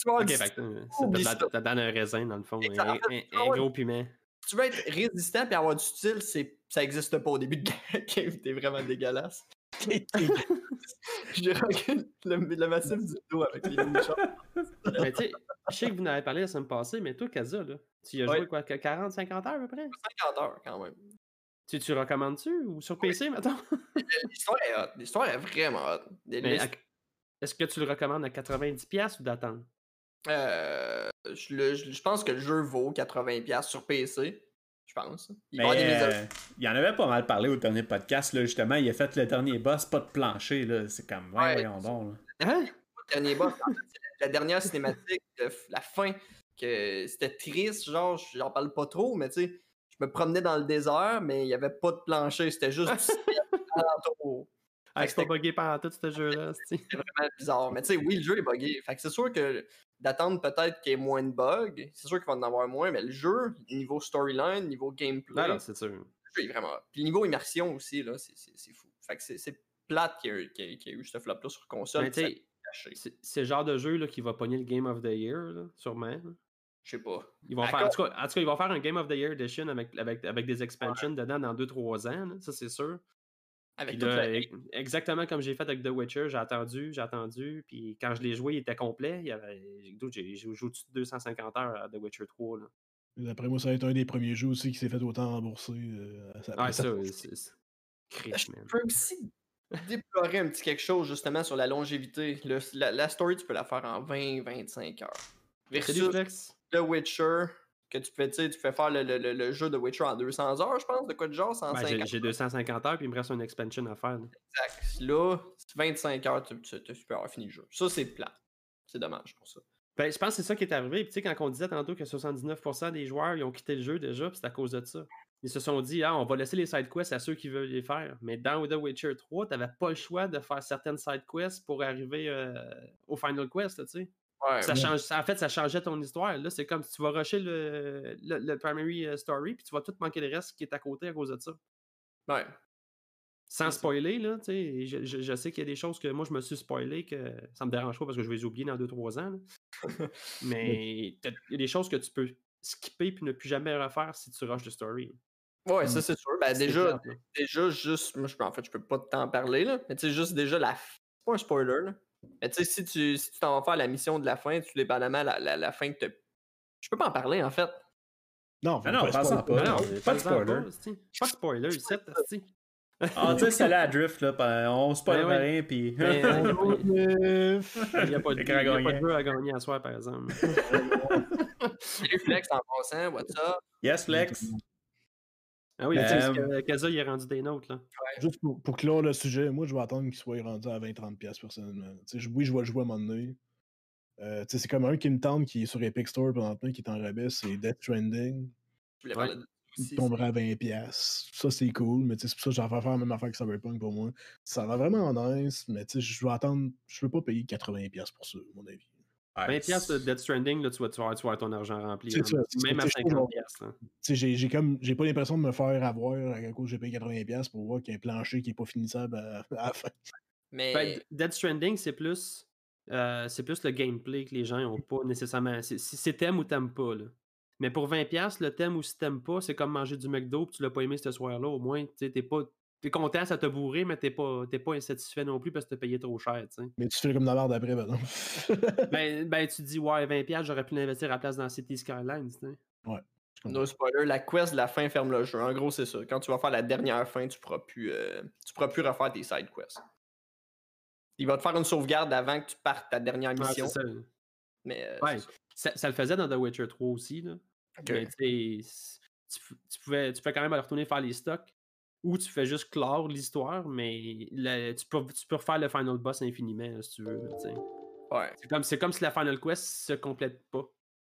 Ok, fait que, un raisin, dans le fond. Un, gros piment. si tu veux être résistant et avoir du style, ça existe pas au début de la [laughs] game, t'es vraiment dégueulasse. [laughs] J'ai reculé le, le massif du dos avec les mini-shots. mais [laughs] tu sais, je sais que vous en avez parlé la semaine passée, mais toi, Kaza, là, tu y as Ouais. joué quoi, 40-50 heures à peu près? 50 heures quand même. Tu, tu recommandes-tu ou sur PC, maintenant? [laughs] L'histoire est hot. L'histoire est vraiment hot. Des- Mais les- à- Est-$ que tu le recommandes à 90$ ou d'attendre? euh, je, le- je- je pense que le jeu vaut 80$ sur PC. Je pense. Il Mais, euh, il en avait pas mal parlé au dernier podcast, là, justement. Il a fait le dernier boss, pas de plancher, là. C'est comme, ouais, Ouais. voyons donc, là. Hein? le dernier boss. en fait, c'est la, la dernière cinématique, la fin, que c'était triste, genre, j'en parle pas trop, mais tu sais, je me promenais dans le désert, mais il y avait pas de plancher, c'était juste du ciel [laughs] alentour. Ah, c'est pas bugué pendant tout ce jeu-là. [laughs] c'est- C'est vraiment bizarre. Mais tu sais, oui, le jeu est buggé. Fait que c'est sûr que d'attendre peut-être qu'il y ait moins de bugs, c'est sûr qu'il va en avoir moins, mais le jeu, niveau storyline, niveau gameplay, Non, non, c'est sûr. le jeu est vraiment. Puis niveau immersion aussi, là, c'est- c'est c'est fou. Fait que c'est- plate qu'il y, a eu- y y ce flop-là sur console. C'est le genre de jeu là, qui va pogner le Game of the Year, là, sûrement. Je sais pas. Ils vont À faire, en, tout cas, en tout cas, ils vont faire un Game of the Year Edition avec, avec, avec des expansions dedans dans 2-3 ans, là, ça c'est sûr. Avec Puis toute là, la- exactement comme j'ai fait avec The Witcher, j'ai attendu, j'ai attendu, puis quand je l'ai joué, il était complet. Il y avait, j'ai joué au-dessus de 250 heures à The Witcher 3. Là. D'après moi, ça va être un des premiers jeux aussi qui s'est fait autant rembourser. euh, à sa- Ah, sa- ça, c'est. c'est- Christ, Je man. peux aussi [laughs] déplorer un petit quelque chose justement sur la longévité. Le- la, la story, tu peux la faire en 20-25 heures. Versus. The Witcher, que tu fais, tu fais faire le, le- le- jeu de Witcher en 200 heures, je pense, de quoi de genre, Ben, 150 j'ai- j'ai 250 heures, puis il me reste une expansion à faire. là. exact. Là, 25 heures, tu, tu, tu peux avoir fini le jeu. Ça, c'est plat. C'est dommage pour ça. Ben, je pense que c'est ça qui est arrivé. Puis, tu sais, quand on disait tantôt que 79% des joueurs ils ont quitté le jeu déjà, c'est à cause de ça. Ils se sont dit, ah, on va laisser les side quests à ceux qui veulent les faire. Mais dans The Witcher 3, tu pas le choix de faire certaines side quests pour arriver euh, au final quest, tu sais. Ouais, Ça Ouais. change, ça- en fait, ça changeait ton histoire. Là, c'est comme si tu vas rusher le, le, le primary euh, story, puis tu vas tout manquer le reste qui est à côté à cause de ça. ouais. Sans spoiler, là, tu sais, je, je- je sais qu'il y a des choses que moi je me suis spoilé que ça me dérange pas parce que je vais les oublier dans 2-3 ans. là. [laughs] Mais il y a des choses que tu peux skipper puis ne plus jamais refaire si tu rushes le story. Ouais, ça, c'est sûr. Ben, déjà, déjà, juste. Moi, je, en fait, je peux pas t'en parler, là. Mais tu sais, juste déjà la. C'est pas un spoiler, là. Mais tu sais, si tu si tu t'en vas faire la mission de la fin, tu dépendamment la, la, la fin que t'as. Je peux pas en parler en fait. Non, Ah non, pas spoiler. pas. Non, mais pas de spoiler. pas. Pas de spoiler, c'est. Ah, tu sais, c'est là à Drift, là. On spoil Ben ouais. rien, puis. [laughs] Mais, euh, [laughs] il n'y a, pas de- pas jeu à gagner à soir, par exemple. [laughs] Salut Flex en passant, what's up? yes, Flex. Ah oui, Euh, tu sais, que- Kaza, il est rendu des notes, là. Juste pour, pour clore le sujet, moi, je vais attendre qu'il soit rendu à 20-30$ piastres, personnellement. Tu sais, je- oui, je vais le jouer à un moment donné. Euh, tu sais, c'est comme un qui me tente qui est sur Epic Store présentement, qui est en rabais, c'est Death Stranding. Je voulais Ouais. parler de Il aussi, tomberait à 20$. piastres. Ça, c'est cool, mais tu sais, c'est pour ça que j'en vais faire la même affaire que Cyberpunk pour moi. Ça va vraiment nice, mais tu sais, je vais attendre. Je peux pas payer 80$ piastres pour ça, à mon avis. Ouais, 20$ piastres de Death Stranding, là, tu vas, tu vas avoir- tu vas avoir ton argent rempli. Hein. ça, Même ça, à tu sais, je trouve 50$. piastres, là. Tu sais, j'ai j'ai comme. J'ai pas l'impression de me faire avoir à cause j'ai payé 80$ piastres pour voir qu'il y a un plancher qui est pas finissable à, [laughs] à la fin. Mais Ben, Death Stranding, c'est plus, euh, c'est plus le gameplay que les gens ont pas nécessairement. C'est t'aimes ou t'aimes pas. Là. Mais pour 20$, le thème ou si t'aimes pas, c'est comme manger du McDo puis tu l'as pas aimé ce soir-là. Au moins, tu sais, t'es pas. T'es content, ça t'a bourré, mais t'es pas, t'es pas insatisfait non plus parce que t'as payé trop cher. tu sais. Mais tu fais comme la merde après, ben non. [laughs] ben, ben, tu dis, ouais, 20$, j'aurais pu l'investir à la place dans City Skylines. tu sais. no spoiler, la quest de la fin ferme le jeu. En gros, c'est ça. Quand tu vas faire la dernière fin, tu pourras plus, euh, tu pourras plus refaire tes side quests. Il va te faire une sauvegarde avant que tu partes ta dernière Ouais, mission. c'est ça. mais euh, Ouais. c'est ça. Ça, ça le faisait dans The Witcher 3 aussi. Là. Ok. Mais tu tu, pouvais, tu peux quand même aller retourner faire les stocks ou tu fais juste clore l'histoire, mais le- tu, peux, tu peux refaire le final boss infiniment là, si tu veux. Ouais. C'est comme, c'est comme si la final quest se complète pas.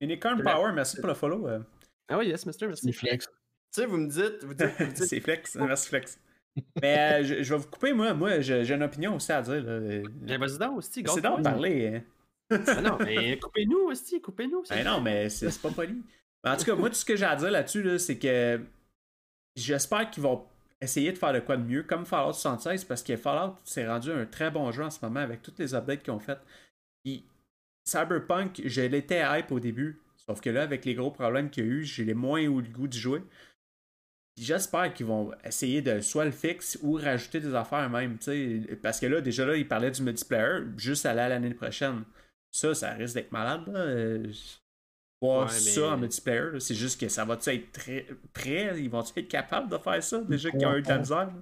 Unicorn Power, merci pour le follow. euh. Ah oui, yes, mister, merci. C'est flex. Tu sais, vous me dites, vous dites, vous [laughs] dites c'est Flex. Merci, Flex. Mais euh, je, je vais vous couper, moi. Moi, j'ai j'ai une opinion aussi à dire. là. Euh, Ben, vas-y donc, hostie, C'est donc parler. hein. Ah non, mais coupez-nous, hostie, coupez-nous. Ben non, mais c'est c'est pas poli. Mais en tout cas, moi, tout ce que j'ai à dire là-dessus, là, c'est que j'espère qu'ils vont essayer de faire de quoi de mieux, comme Fallout 76, parce que Fallout s'est rendu un très bon jeu en ce moment avec toutes les updates qu'ils ont faites. Puis, Cyberpunk, je l'étais hype au début, sauf que là, avec les gros problèmes qu'il y a eu, j'ai moins eu le goût de jouer. J'espère qu'ils vont essayer de soit le fixe ou rajouter des affaires même, parce que là, déjà là, ils parlaient du multiplayer, juste aller à l'année prochaine. Ça, ça risque d'être malade, là. Voir Ouais, ça mais- en multiplayer, c'est juste que ça va être très prêt, ils vont être capables de faire ça, déjà qu'ils ont eu de la misère? là?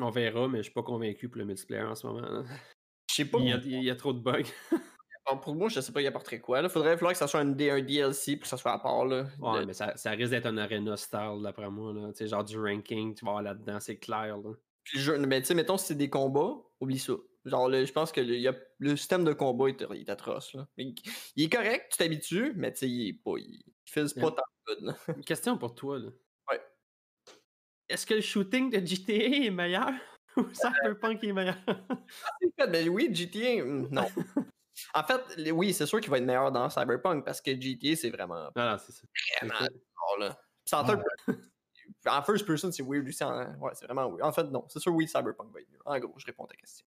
On verra, mais je suis pas convaincu pour le multiplayer en ce moment. là. [laughs] je sais pas. Il y, a, il y a trop de bugs. [laughs] Bon, pour moi, je sais pas, il apporterait quoi. Là. Faudrait falloir que ça soit un, un DLC pour que ça soit à part. Là. Ouais, mais ça, ça risque d'être un arena style d'après moi. Là. Tu sais, genre du ranking, tu vas voir là-dedans, c'est clair. Là. Puis le jeu- mais tu sais, mettons, si c'est des combats, oublie ça. Genre, je pense que le, il y a- le système de combat est, il est atroce. Là. Il, il est correct, tu t'habitues, mais tu sais, il est pas. Il, il file pas tant. Là. [laughs] Une question pour toi. Là. Ouais. Est-ce que le shooting de GTA est meilleur [laughs] ou Cyberpunk est meilleur? mais oui, GTA, hum, non. [laughs] en fait, oui, c'est sûr qu'il va être meilleur dans Cyberpunk parce que GTA, c'est vraiment, Ah, c'est ça. là. Puis c'est en third person. En first person, c'est weird aussi. en- Ouais, c'est vraiment weird. En fait, non. C'est sûr, oui, Cyberpunk va être mieux. En gros, je réponds à ta question.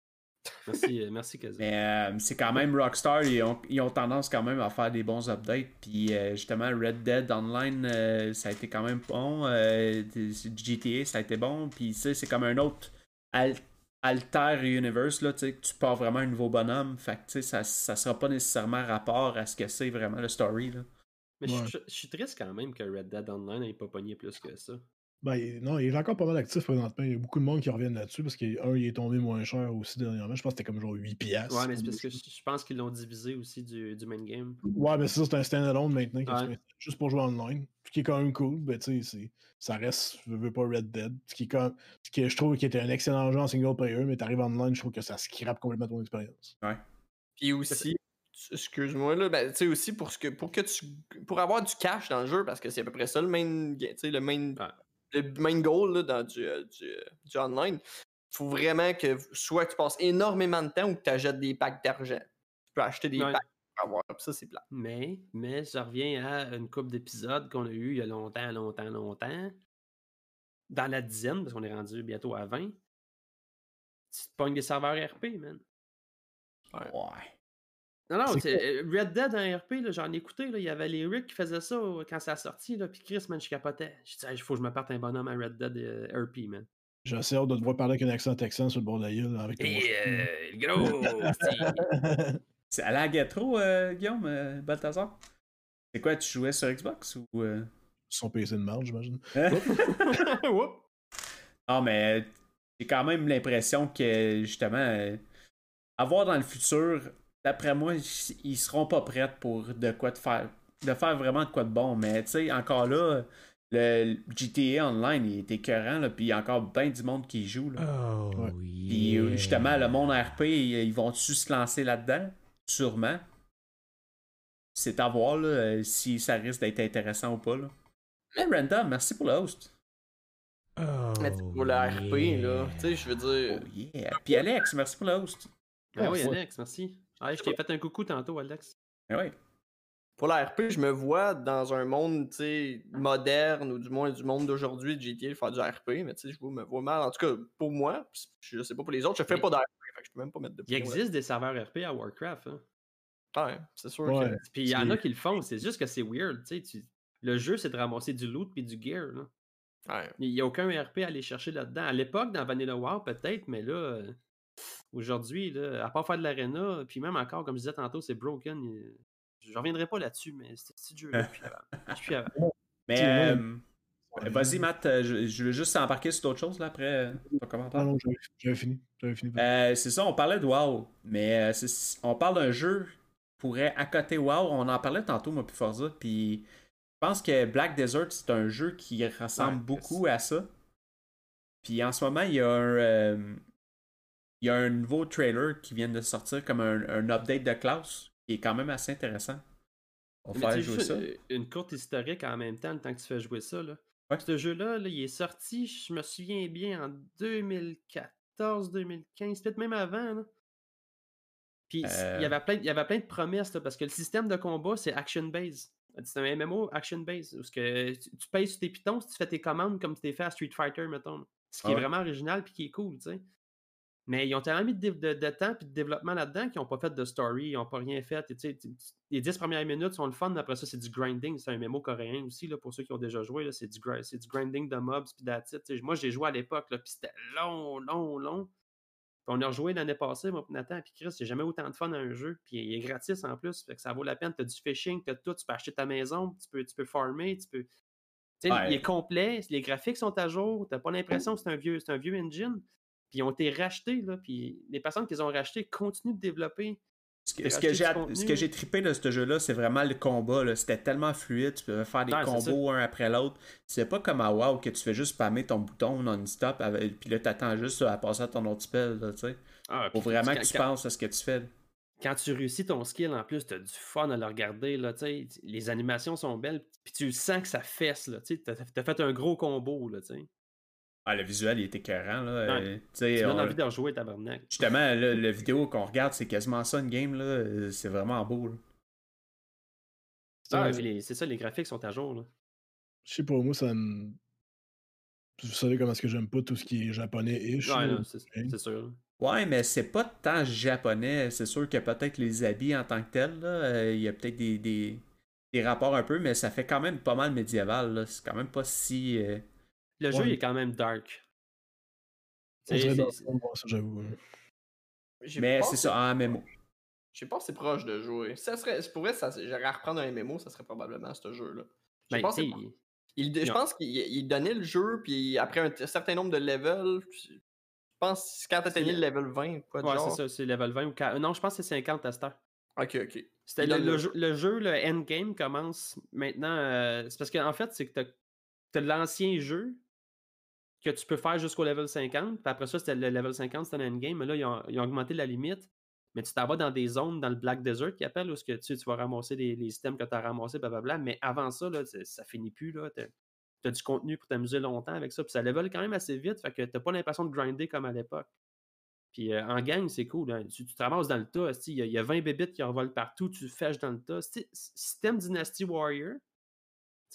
Merci, euh, merci Kazu. Mais euh, c'est quand même Rockstar, ils ont, ils ont tendance quand même à faire des bons updates. Puis euh, justement, Red Dead Online, euh, ça a été quand même bon. Euh, GTA, ça a été bon. Puis tu sais, c'est comme un autre al- alter universe, là, tu sais, que tu pars vraiment un nouveau bonhomme. Fait que tu sais, ça, ça sera pas nécessairement rapport à ce que c'est vraiment le story. Là. Mais je Ouais. suis- je suis triste quand même que Red Dead Online n'ait pas pogné plus que ça. Ben, il- non, il est encore pas mal actif présentement. Il y a beaucoup de monde qui reviennent là-dessus parce qu'un, il est tombé moins cher aussi dernièrement. Je pense que c'était comme genre 8 piastres. Ouais, mais c'est parce que je pense qu'ils l'ont divisé aussi du, du main game. Ouais, mais ça, c'est un standalone maintenant Ouais. juste pour jouer online. Ce qui est quand même cool. Ben, tu sais, c'est- ça reste, je veux pas Red Dead. Ce qui, est quand- ce qui est- je trouve qui était un excellent jeu en single player, mais t'arrives en online, je trouve que ça scrape complètement ton expérience. Puis aussi, excuse-moi, là, ben, tu sais, aussi pour, ce que, pour que tu. Pour avoir du cash dans le jeu, parce que c'est à peu près ça le main. ga- Tu sais, le main. Ouais. Le main goal là, dans du, euh, du, euh, du online. faut vraiment que soit tu passes énormément de temps ou que tu achètes des packs d'argent. Tu peux acheter des Ouais. packs pour avoir. Ça, c'est plat. Mais, mais je reviens à une couple d'épisodes qu'on a eu il y a longtemps, longtemps, longtemps. Dans la dizaine, parce qu'on est rendu bientôt à 20. Tu te pognes des serveurs RP, man. Ouais. Non, non, euh, Red Dead en RP, j'en ai écouté, là, il y avait les Rick qui faisaient ça euh, quand ça a sorti, là, puis Chris, man, je capotais. J'ai dit, il faut que je me parte un bonhomme à Red Dead euh, RP, man. J'ai hâte de te voir parler avec un accent texan sur le bord de la gueule. Avec Et euh, le gros! [laughs] C'est à la Gatro, euh, Guillaume, euh, Balthazar? C'est quoi, tu jouais sur Xbox ou. Euh... Son PC de marge, j'imagine. [laughs] Non, mais j'ai quand même l'impression que, justement, euh, avoir dans le futur, d'après moi, ils seront pas prêts pour de quoi de faire. De faire vraiment de quoi de bon. Mais, tu sais, encore là, le GTA Online, il est écœurant, là, puis il y a encore bien du monde qui y joue. Là. Oh, Ouais. Puis euh, justement, le monde RP, ils vont-tu se lancer là-dedans? Sûrement. C'est à voir là, si ça risque d'être intéressant ou pas. Là. Mais Random, merci pour le host. Oh, c'est pour le RP, là. Tu sais, je veux dire. Oh yeah. Puis Alex, merci pour le host. Ah oui. Alex, merci. Ah, je t'ai fait un coucou tantôt, Alex. Ah ouais. Pour la RP, je me vois dans un monde, tu sais, moderne, ou du moins du monde d'aujourd'hui de GTA faire du RP, mais tu sais, je me vois mal. En tout cas, pour moi, je sais pas pour les autres, je fais Mais- pas d'RP, fait que je peux même pas mettre de Il existe des serveurs RP à Warcraft. Hein. là. Ouais, c'est sûr Ouais. que. Puis il y en a qui le font, c'est juste que c'est weird. tu sais, tu- Le jeu, c'est de ramasser du loot puis du gear. Là. Ouais. Il n'y a aucun RP à aller chercher là-dedans. À l'époque, dans Vanilla WoW, peut-être, mais là, euh, aujourd'hui, là, à part faire de l'arena, puis même encore, comme je disais tantôt, c'est broken. Je reviendrai pas là-dessus, mais c'est ce jeu-là. puis avant. Mais euh, vas-y, Matt, euh, je, je veux juste embarquer sur d'autres choses là, après euh, ton commentaire. Non, j'avais fini. J'avais fini. Euh, c'est ça, on parlait de WoW, mais euh, on parle d'un jeu qui pourrait accoter WoW. On en parlait tantôt, moi, puis Forza, puis je pense que Black Desert, c'est un jeu qui ressemble Ouais, beaucoup à ça. Puis en ce moment, il y a un, euh, il y a un nouveau trailer qui vient de sortir comme un, un update de classe qui est quand même assez intéressant. On va faire jouer ça. une- Une courte historique en même temps, le temps que tu fais jouer ça. Là. Ouais. Ce jeu-là, là, il est sorti, je me souviens bien, en 2014, 2015, peut-être même avant. là. Puis Euh. il, y avait plein, il y avait plein de promesses, là, parce que le système de combat, c'est action-based. C'est un MMO action-based. Où ce que tu, tu payes sur tes pitons si tu fais tes commandes comme tu t'es fait à Street Fighter, mettons. Ce qui Ah est ouais. vraiment original puis qui est cool, tu sais. Mais ils ont tellement mis de, dév- de- de temps et de développement là-dedans qu'ils n'ont pas fait de story, ils n'ont pas rien fait. Et les 10 premières minutes sont le fun, après ça, c'est du grinding. C'est un mémo coréen aussi, là, pour ceux qui ont déjà joué. là, C'est du, du grinding de mobs puis sais, Moi, j'ai joué à l'époque, là, puis c'était long, long, long. On a rejoué l'année passée, moi, puis Nathan, puis Chris, j'ai jamais autant de fun à un jeu. Puis il est gratis en plus, fait que ça vaut la peine. Tu as du fishing, tu as tout, tu peux acheter ta maison, tu peux, tu peux farmer, tu peux. Ouais. Il est complet, les graphiques sont à jour, t'as pas l'impression que c'est un vieux, c'est un vieux engine. Puis ils ont été rachetés, là, puis les personnes qui les ont rachetés continuent de développer. Ce que, j'ai trippé de ce jeu-là, c'est vraiment le combat. C'était tellement fluide, tu pouvais faire des combos un après l'autre. C'est pas comme à WoW que tu fais juste spammer ton bouton non-stop, avec- puis là t'attends juste à passer à ton autre spell. Là, tu sais. Ah, Faut vraiment que tu quand- penses à ce que tu fais. quand tu réussis ton skill, en plus, tu as du fun à le regarder. Là, tu sais. les animations sont belles, puis tu sens que ça fesse. Tu as, fait un gros combo. Là, tu sais. Ah, le visuel, il était écœurant. Là. Ouais. Euh, tu on- envie de rejouer, tabarnak. Justement, le, le vidéo qu'on regarde, c'est quasiment ça, une game. là. Euh, C'est vraiment beau. là. Ah, Ouais. puis les- c'est ça, les graphiques sont à jour. Là. Je sais pas, moi, ça me. Vous savez comment est-ce que j'aime pas tout ce qui est japonais-ish. Ouais, non, c'est sûr. Ouais, mais c'est pas tant japonais. C'est sûr que peut-être les habits en tant que tels, là, euh, il y a peut-être des, des, des rapports un peu, mais ça fait quand même pas mal médiéval. là. C'est quand même pas si. euh, Le jeu il est quand même dark. C'est- c'est- j'avoue. Mais c'est ça, en MMO. J'ai pas assez proche de jouer. Ça serait, pour vrai, ça, j'aurais à reprendre un MMO, ça serait probablement ce jeu-là. Ben, je Non. pense qu'il il donnait le jeu, puis après un certain nombre de levels, puis je pense que quand t'atteignais le level 20, quoi de ouais, c'est ça, c'est level 20 ou 40. Non, je pense que c'est 50 à cette heure. Ok, ok. C'était le, donne le le jeu, le jeu, le endgame commence maintenant. euh, c'est parce qu'en fait, c'est que tu as, l'ancien jeu que tu peux faire jusqu'au level 50. Puis après ça, c'était le level 50, c'était un endgame. Mais là, ils ont, ils ont augmenté la limite. Mais tu t'en vas dans des zones dans le Black Desert qui appelle où que tu, tu vas ramasser les, les que tu as ramassés, blablabla. Mais avant ça, là, ça finit plus. Tu as du contenu pour t'amuser longtemps avec ça. Puis ça level quand même assez vite. Fait que tu pas l'impression de grinder comme à l'époque. Puis euh, en gang, c'est cool. hein. Tu, tu te ramasses dans le tas. Il y, a- il y a 20 bébites qui revolent partout. Tu fèches dans le tas. T'aimes Dynasty Warrior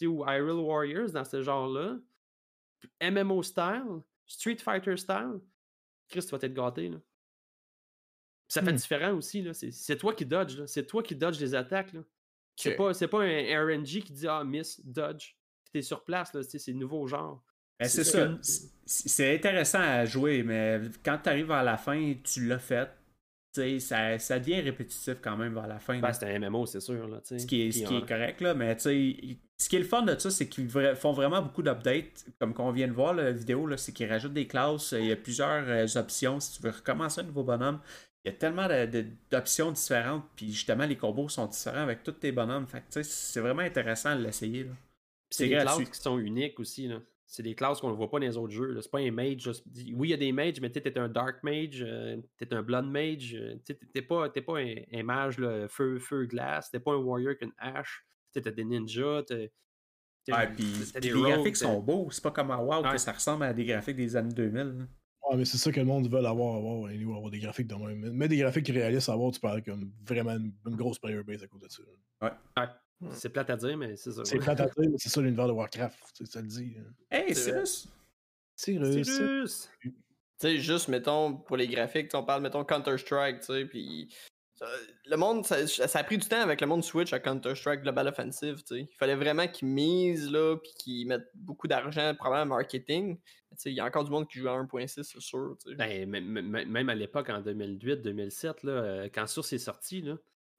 ou Hyrule Warriors dans ce genre-là, MMO style, Street Fighter style, Chris, tu vas t'être gâté. Là. Ça fait Hmm. différent aussi. là. C'est, toi qui dodge. C'est toi qui dodge les attaques. Là. C'est, pas, c'est pas un RNG qui dit Ah, miss, dodge. Puis t'es sur place. Là, c'est nouveau genre. Ben, c'est C'est ça. que- C'est- C'est intéressant à jouer, mais quand tu arrives à la fin, tu l'as fait. Ça, ça devient répétitif quand même vers la fin. Ben, c'est un MMO, c'est sûr. Là, ce qui est, Puis ce qui en- est correct, là, mais tu sais, ce qui est le fun de ça, c'est qu'ils font vraiment beaucoup d'updates. Comme qu'on vient de voir la vidéo, c'est qu'ils rajoutent des classes. Il y a plusieurs euh, options. Si tu veux recommencer un nouveau bonhomme, il y a tellement d'options différentes. Puis justement, les combos sont différents avec tous tes bonhommes. Fait tu c'est vraiment intéressant de l'essayer. C'est des gratuit. classes qui sont uniques aussi. Là. C'est des classes qu'on ne voit pas dans les autres jeux. C'est pas un mage. Oui, il y a des mages, mais tu es un dark mage, euh, t'es un blood mage. euh, tu t'es pas, un, un mage là, feu, feu, glace. T'es pas un warrior avec une hache. Tu t'as des ninjas. t'as- Ouais, puis les graphiques sont beaux. C'est pas comme à WoW que Ouais. ça ressemble à des graphiques des années 2000. là. Ouais, mais c'est ça que le monde veut avoir, avoir, avoir des graphiques de même. Mais des graphiques réalistes, avoir, tu parles comme vraiment une, une grosse player base à côté de ça. C'est plate à dire, mais c'est ça. C'est plate à dire, mais c'est ça l'univers de Warcraft, tu sais, ça le dit. hein. Hey. Cyrus! Russe. russe. Tu sais, juste, mettons, pour les graphiques, on parle, mettons, Counter-Strike, tu sais, puis... ça- Le monde, ça, ça a pris du temps avec le monde Switch à Counter-Strike Global Offensive. Il fallait vraiment qu'ils misent, là, puis qu'ils mettent beaucoup d'argent, probablement en marketing. Il y a encore du monde qui joue à 1.6, c'est sûr. Ben, même, à l'époque, en 2008-2007, là, euh, quand Source est sorti, là,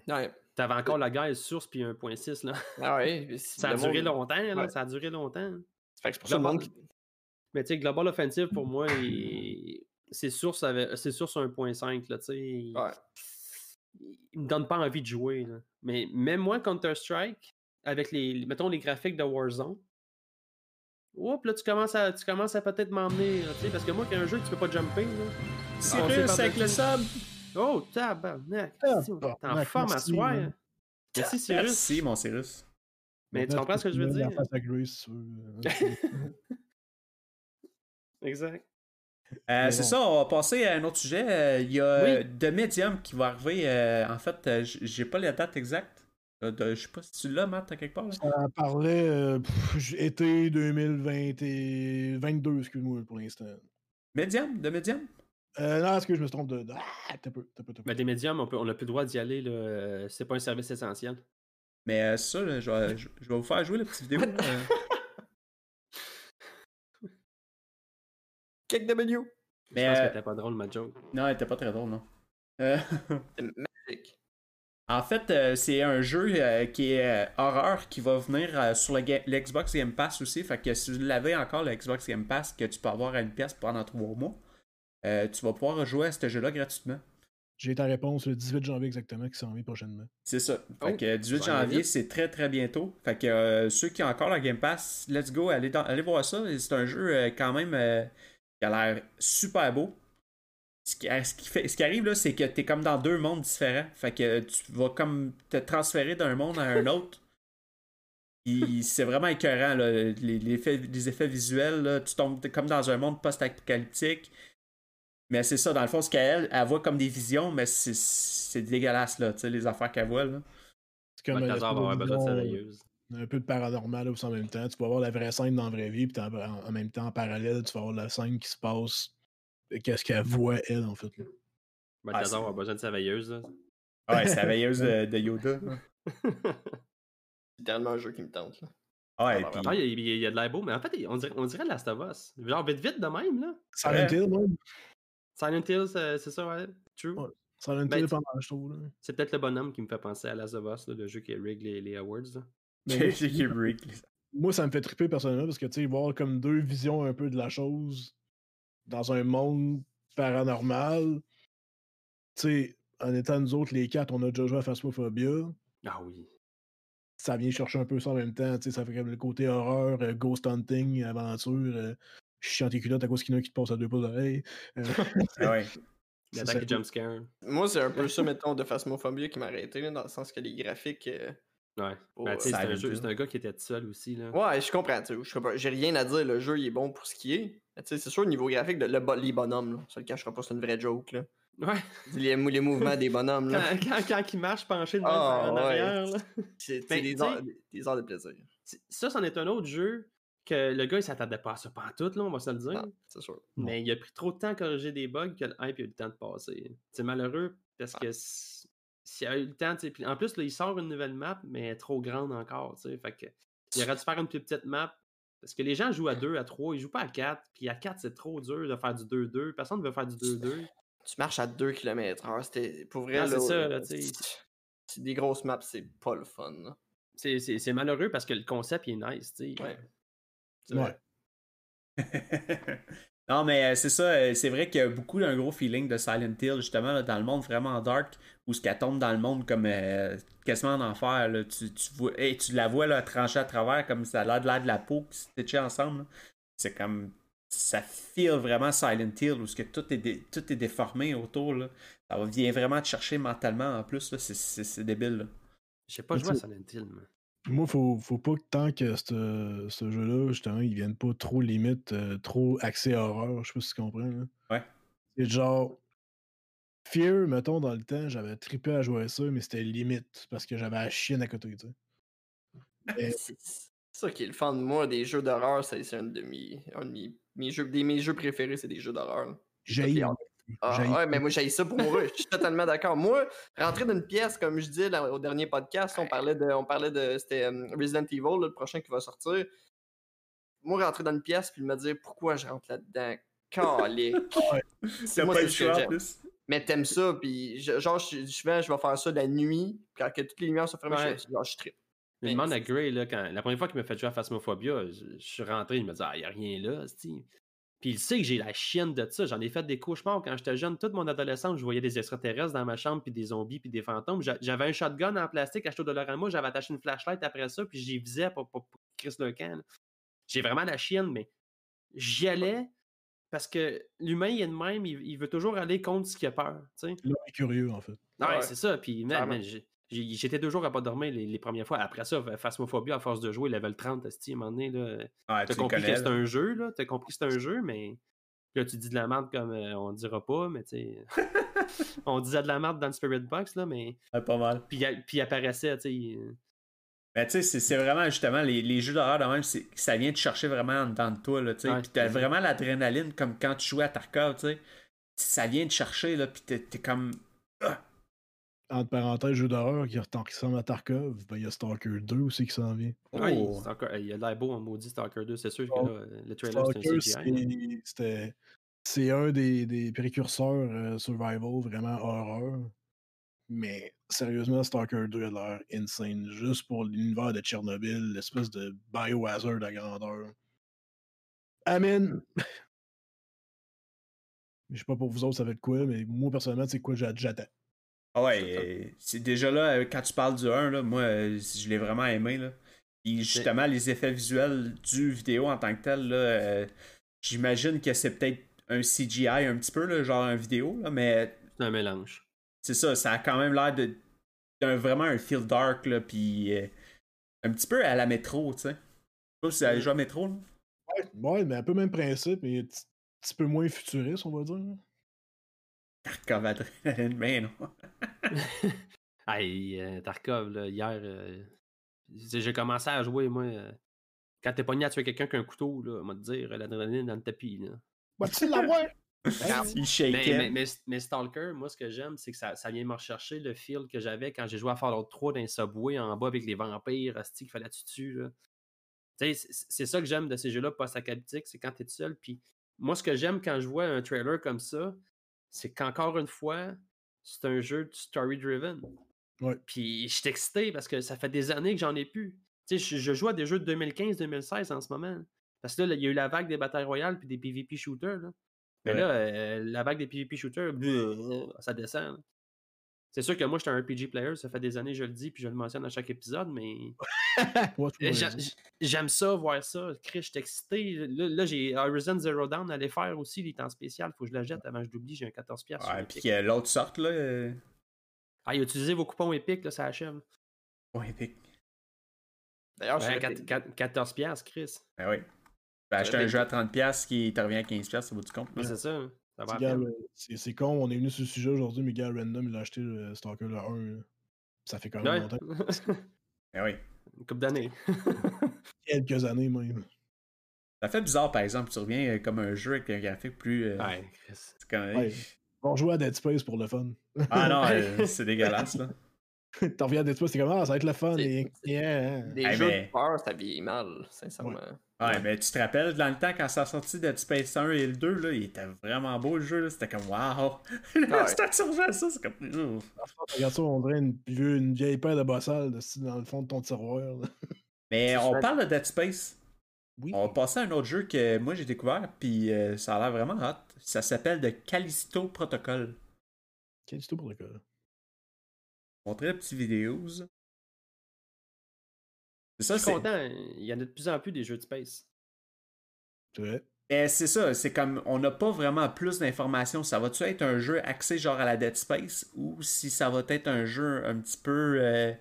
Ouais. t'avais encore la guerre Source puis 1.6. là. Ah ouais, [laughs] mais si Ça a duré monde- longtemps, là, Ouais. ça a duré longtemps. Ça Global- monde qui... Mais tu sais, Global Offensive, pour moi, [coughs] il- c'est Source, c'est Source 1.5, là, tu sais. il- Ouais. Il me donne pas envie de jouer, là. Mais même moi, Counter-Strike, avec les, mettons, les graphiques de Warzone, Oups, là, tu commences à, tu commences à peut-être m'emmener, tu sais, parce que moi, a un jeu que tu peux pas jumper, là. Cyrus avec le sub! Oh, tabarnak! Ah, T'es en forme à merci, soir. man. Merci, Cyrus. Merci, mon Cyrus. Mais tu comprends ce que je veux dire? face à Grace, veux. Exact. Euh, c'est bon. ça, on va passer à un autre sujet. Euh, Il y a Oui. The Medium qui va arriver. euh, en fait, j'ai pas la date exacte. De- je sais pas si tu l'as, Matt, à quelque part. là. Ça parlait euh, pff, été 2022, excuse-moi pour l'instant. Medium, The Medium. Euh, non, est-ce que je me trompe de. de- Ah, t'as peu, t'as peu, t'as peu. Mais des médiums, on n'a on a plus le droit d'y aller. là, C'est pas un service essentiel. Mais euh, ça, là, je, vais, je- je vais vous faire jouer la petite vidéo. [laughs] Kick W! Je Mais pense euh, que c'était pas drôle, ma joke. non, elle était pas très drôle, non. Euh, C'est magique. [laughs] en fait, euh, c'est un jeu euh, qui est euh, horreur qui va venir euh, sur le ga- l'Xbox Game Pass aussi. Fait que si vous l'avez encore, le Xbox Game Pass, que tu peux avoir à une pièce pendant trois mois, euh, tu vas pouvoir jouer à ce jeu-là gratuitement. J'ai ta réponse le 18 janvier exactement qui s'en vient prochainement. C'est ça. Fait Oh, que euh, 18 ça va aller janvier, c'est très très bientôt. Fait que euh, ceux qui ont encore la Game Pass, let's go, allez, dans- allez voir ça. C'est un jeu euh, quand même euh, qui a l'air super beau. Ce qui, ce qui fait, ce qui arrive là, c'est que t'es comme dans deux mondes différents. Fait que tu vas comme te transférer d'un monde à un autre. Puis c'est vraiment écœurant, là. Les, les effets, les effets visuels, là, tu tombes comme dans un monde post-apocalyptique. Mais c'est ça, dans le fond, ce qu'elle, elle voit comme des visions, mais c'est- c'est dégueulasse, là, tu sais, les affaires qu'elle voit, là. C'est comme va avoir besoin de veilleuse. Un peu de paranormal aussi en même temps. Tu vas avoir la vraie scène dans la vraie vie, puis en, en- même temps, en parallèle, tu vas avoir la scène qui se passe. et Qu'est-ce qu'elle voit, elle, en fait. là. Balthazar va avoir besoin de sa veilleuse. Là. Ouais, la veilleuse de, [laughs] de Yoda. C'est tellement un jeu qui me tente, là. Ouais, Ah, puis Ah, il y, a- il y a- a de l'air beau, mais en fait, on dirait, on dirait Last of Us. Genre vite vite de même, là. Silent. Hill, ouais. Silent Hill, c'est c'est ça, ouais. True. Ouais. Silent Ben, Hill pendant je trouve. Là. C'est peut-être le bonhomme qui me fait penser à Last of Us, là, le jeu qui rig les, les awards. là. Moi, ça me fait triper personnellement parce que, tu sais, voir comme deux visions un peu de la chose dans un monde paranormal. Tu sais, en étant nous autres, les quatre, on a déjà joué à Phasmophobia. Ah oui. Ça vient chercher un peu ça en même temps. Tu sais, ça fait comme le côté horreur, euh, ghost hunting, aventure. Euh, chiant tes culottes à cause qu'il y en a qui te passe à deux pas d'oreille. Euh, [laughs] Ah ouais. [laughs] L'attaque jumpscare. Moi, c'est un peu ça, mettons, de Phasmophobia qui m'a arrêté, là, dans le sens que les graphiques... euh, Ouais. Oh, Ben, sais, c'est un, jeu- Hill. c'est un gars qui était tout seul aussi. Là. Ouais, je comprends, j'ai rien à dire, le jeu, il est bon pour ce qui est. Mais tu sais, c'est sûr, au niveau graphique, de, le, bo- les bonhommes, là, ça le cachera pas, c'est une vraie joke, là. Ouais. [laughs] Les, mou- les mouvements des bonhommes, Quand, là. quand, quand il marche penché de même Ah, en ouais. arrière. là. C'est Ben, des, heures, des heures de plaisir. Ça, c'en est un autre jeu que le gars, il s'attendait pas à ça pantoute, là, on va se le dire. Non, c'est sûr. Mais il a pris trop de temps à corriger des bugs que le hype a eu le temps de passer. C'est malheureux parce que s- s'il a eu le temps, tu sais, puis en plus, là, il sort une nouvelle map, mais elle est trop grande encore, tu sais. Fait que il aurait dû faire une plus petite map, Parce que les gens jouent à 2, à 3, ils jouent pas à 4. Puis à 4, c'est trop dur de faire du 2-2. Personne ne veut faire du 2-2. Tu marches à 2 km/h. C'était pour vrai. Ah, c'est là, ça, là, euh, tu sais. C'est des grosses maps, c'est pas le fun. là. C'est- C'est c'est malheureux parce que le concept il est nice. tu sais. Ouais. C'est vrai. Ouais. [laughs] non, mais euh, c'est ça, euh, c'est vrai qu'il y a beaucoup d'un gros feeling de Silent Hill, justement, là, dans le monde vraiment dark, où ce qu'elle tombe dans le monde comme euh, quasiment en enfer. Là. Tu, tu, vois, hey, tu la vois là, trancher à travers comme ça a l'air de l'air de la peau qui se ensemble. là. C'est comme. Ça feel vraiment Silent Hill, où ce que tout est, dé- tout est déformé autour. Là. Ça vient vraiment te chercher mentalement en plus. là. C'est- C'est c'est débile. là. J'ai pas Mais joué à Silent Hill. moi. Moi, faut, faut pas que tant que ce, ce jeu-là, justement, il vienne pas trop limite, euh, trop axé horreur. Je sais pas si tu comprends. Là. Ouais. C'est genre. Fear, mettons, dans le temps, j'avais trippé à jouer à ça, mais c'était limite parce que j'avais la chienne à côté, tu sais. [laughs] Mais- C'est ça qui est le fun de moi, des jeux d'horreur, c'est un de mes, un de mes, mes jeux, des, mes jeux préférés, c'est des jeux d'horreur. J'ai Ah, ouais, mais moi, j'ai ça pour mourir. Je suis totalement d'accord. Moi, rentrer dans une pièce, comme je disais là, au dernier podcast, on parlait de. On parlait de. C'était euh, Resident Evil, là, le prochain qui va sortir. Moi, rentrer dans une pièce puis me dire pourquoi je rentre là-dedans. Calique. [laughs] C'est moi, c'est le ce que choix en j'aime. plus. Mais t'aimes ça, puis je- genre, je, je, je vais faire ça la nuit, quand que toutes les lumières sont fermées, Ouais. je, genre, je trippe. Mais Mais demande à Gray, là, quand, la première fois qu'il m'a fait jouer à Phasmophobia, je, je suis rentré, il me dit Ah, il n'y a rien là, c'ti. Puis il sait que j'ai la chienne de ça. J'en ai fait des cauchemars quand j'étais jeune. Toute mon adolescence, je voyais des extraterrestres dans ma chambre, puis des zombies, puis des fantômes. J'a- J'avais un shotgun en plastique acheté au Dollarama, j'avais attaché une flashlight après ça, puis j'y visais pour, pour, pour Chris le camp. J'ai vraiment la chienne, mais j'y allais parce que l'humain, il est de même, il, il veut toujours aller contre ce qu'il a peur. L'homme est curieux, en fait. Ouais, Ouais. c'est ça. Puis, man, man, j'étais deux jours à pas dormir les, les premières fois. Après ça, Phasmophobia, à force de jouer level 30, esti, à un moment donné, là, t'as compris connais, que c'est un jeu, là. T'as compris que c'est un jeu, mais là, tu dis de la merde comme euh, on dira pas, mais tu [laughs] on disait de la merde dans le Spirit Box, là, mais. Pas mal. Puis, il- puis il apparaissait, tu sais. euh, Mais tu sais, c'est- vraiment justement les, les jeux d'horreur de même, ça vient te chercher vraiment en dedans de toi, là, tu sais. Ouais, Puis t'as vraiment l'adrénaline comme quand tu jouais à Tarkov, tu sais. Ça vient te chercher, là, puis t'es t'es comme. Entre parenthèses, jeu d'horreur qui ressemble à Tarkov, ben, il y a Stalker 2 aussi qui s'en vient. il- Oh! il a l'air beau en maudit Stalker 2, c'est sûr que là, le trailer, c'était. C'est un des, des précurseurs euh, survival vraiment horreur. Mais sérieusement, Stalker 2 a l'air insane. Juste pour l'univers de Tchernobyl, l'espèce de biohazard à grandeur. Amen! Je sais pas pour vous autres, ça va être quoi, mais moi personnellement, c'est quoi j'a- j'attends. Ah ouais, C'est c'est déjà là, euh, quand tu parles du 1, là, moi, euh, je l'ai vraiment aimé. Là. Puis justement, les effets visuels du vidéo en tant que tel, là, euh, j'imagine que c'est peut-être un CGI un petit peu, là, genre un vidéo, là, mais C'est un mélange. c'est ça, ça a quand même l'air de d'un vraiment un feel dark, là, puis euh, un petit peu à la métro, tu sais. Je sais pas si vous avez joué à métro, là. Ouais, ouais, mais un peu même principe, mais un petit peu moins futuriste, on va dire. Tarkov Adrenaline, mais [laughs] non. [laughs] hey, euh, Tarkov, là, hier, euh, j'ai commencé à jouer, moi. euh, quand t'es pogné à tuer quelqu'un avec un couteau, là, on va te dire, l'adrénaline dans le tapis. Là. Va-t-il l'avoir? [laughs] Il Mais, shakeait. mais, mais, mais Stalker, moi, ce que j'aime, c'est que ça, ça vient me rechercher le feel que j'avais quand j'ai joué à Fallout 3 dans un subway en bas avec les vampires, asti, qu'il fallait tuer là. Tu sais, c'est- c'est ça que j'aime de ces jeux-là post-apocalyptiques, c'est quand t'es tout seul. Puis moi, ce que j'aime quand je vois un trailer comme ça, c'est qu'encore une fois, c'est un jeu de story-driven. Ouais. Puis je suis excité parce que ça fait des années que j'en ai plus. Tu sais, je, je joue à des jeux de 2015-2016 en ce moment. Parce que là, il y a eu la vague des batailles royales puis des PvP shooters. Là. Mais Ouais. là, euh, la vague des PvP shooters, bleu, ça descend. là. C'est sûr que moi, j'étais un RPG player, ça fait des années, je le dis, puis je le mentionne à chaque épisode, mais [laughs] Ouais, euh, j'aime ça, voir ça. Chris, je suis excité. Là, là, j'ai Horizon Zero Dawn à aller faire aussi, il est en spécial, faut que je le jette avant que je l'oublie, j'ai un 14$. piastres sur Ouais, puis que l'autre sorte, là. euh, Ah, il a utilisé vos coupons Epic, là, ça achève. Ouais, épique. D'ailleurs, je Ouais, serais- 14$, piastres, Chris. Ben oui. Ben, acheter Ouais, un jeu à 30$ qui te revient à 15$, ça vaut du compte. Mais c'est ça. Va C'est con, on est venu sur ce sujet aujourd'hui, mais gars, random, il a acheté le Stalker le 1. là. Ça fait quand même Ouais. longtemps. Ben [laughs] oui. Une couple d'années. [laughs] Quelques années même. Ça fait bizarre, par exemple, tu reviens euh, comme un jeu avec un graphique plus. euh, ouais, Chris. c'est quand même- Ouais. On joue à Dead Space pour le fun. Ah non, [laughs] euh, c'est dégueulasse, là. [laughs] T'en reviens à Dead Space, c'est comme, ah, ça va être le fun. Et... Yeah. Des Hey, jeux mais- de peur, ça vieillit mal, sincèrement. Ouais, mais tu te rappelles, dans le temps, quand ça a sorti Dead Space 1 et le 2, là, il était vraiment beau le jeu, là. C'était comme wow! [laughs] Ouais. C'était ça, c'est comme. Ouf. Regarde ça, on dirait une, vieux- une vieille paire de bossales dans le fond de ton tiroir. là. [laughs] Mais on parle de Dead Space. Oui. On va passer à un autre jeu que moi j'ai découvert, puis euh, ça a l'air vraiment hot. Ça s'appelle The Callisto Protocol. Quel du Montrer la petite vidéo. ça. C'est ça, Je suis c'est. content, il y en a de plus en plus des jeux de space. C'est vrai. Eh, c'est ça, c'est comme on n'a pas vraiment plus d'informations. Ça va-tu être un jeu axé genre à la Dead Space ou si ça va être un jeu un petit peu euh,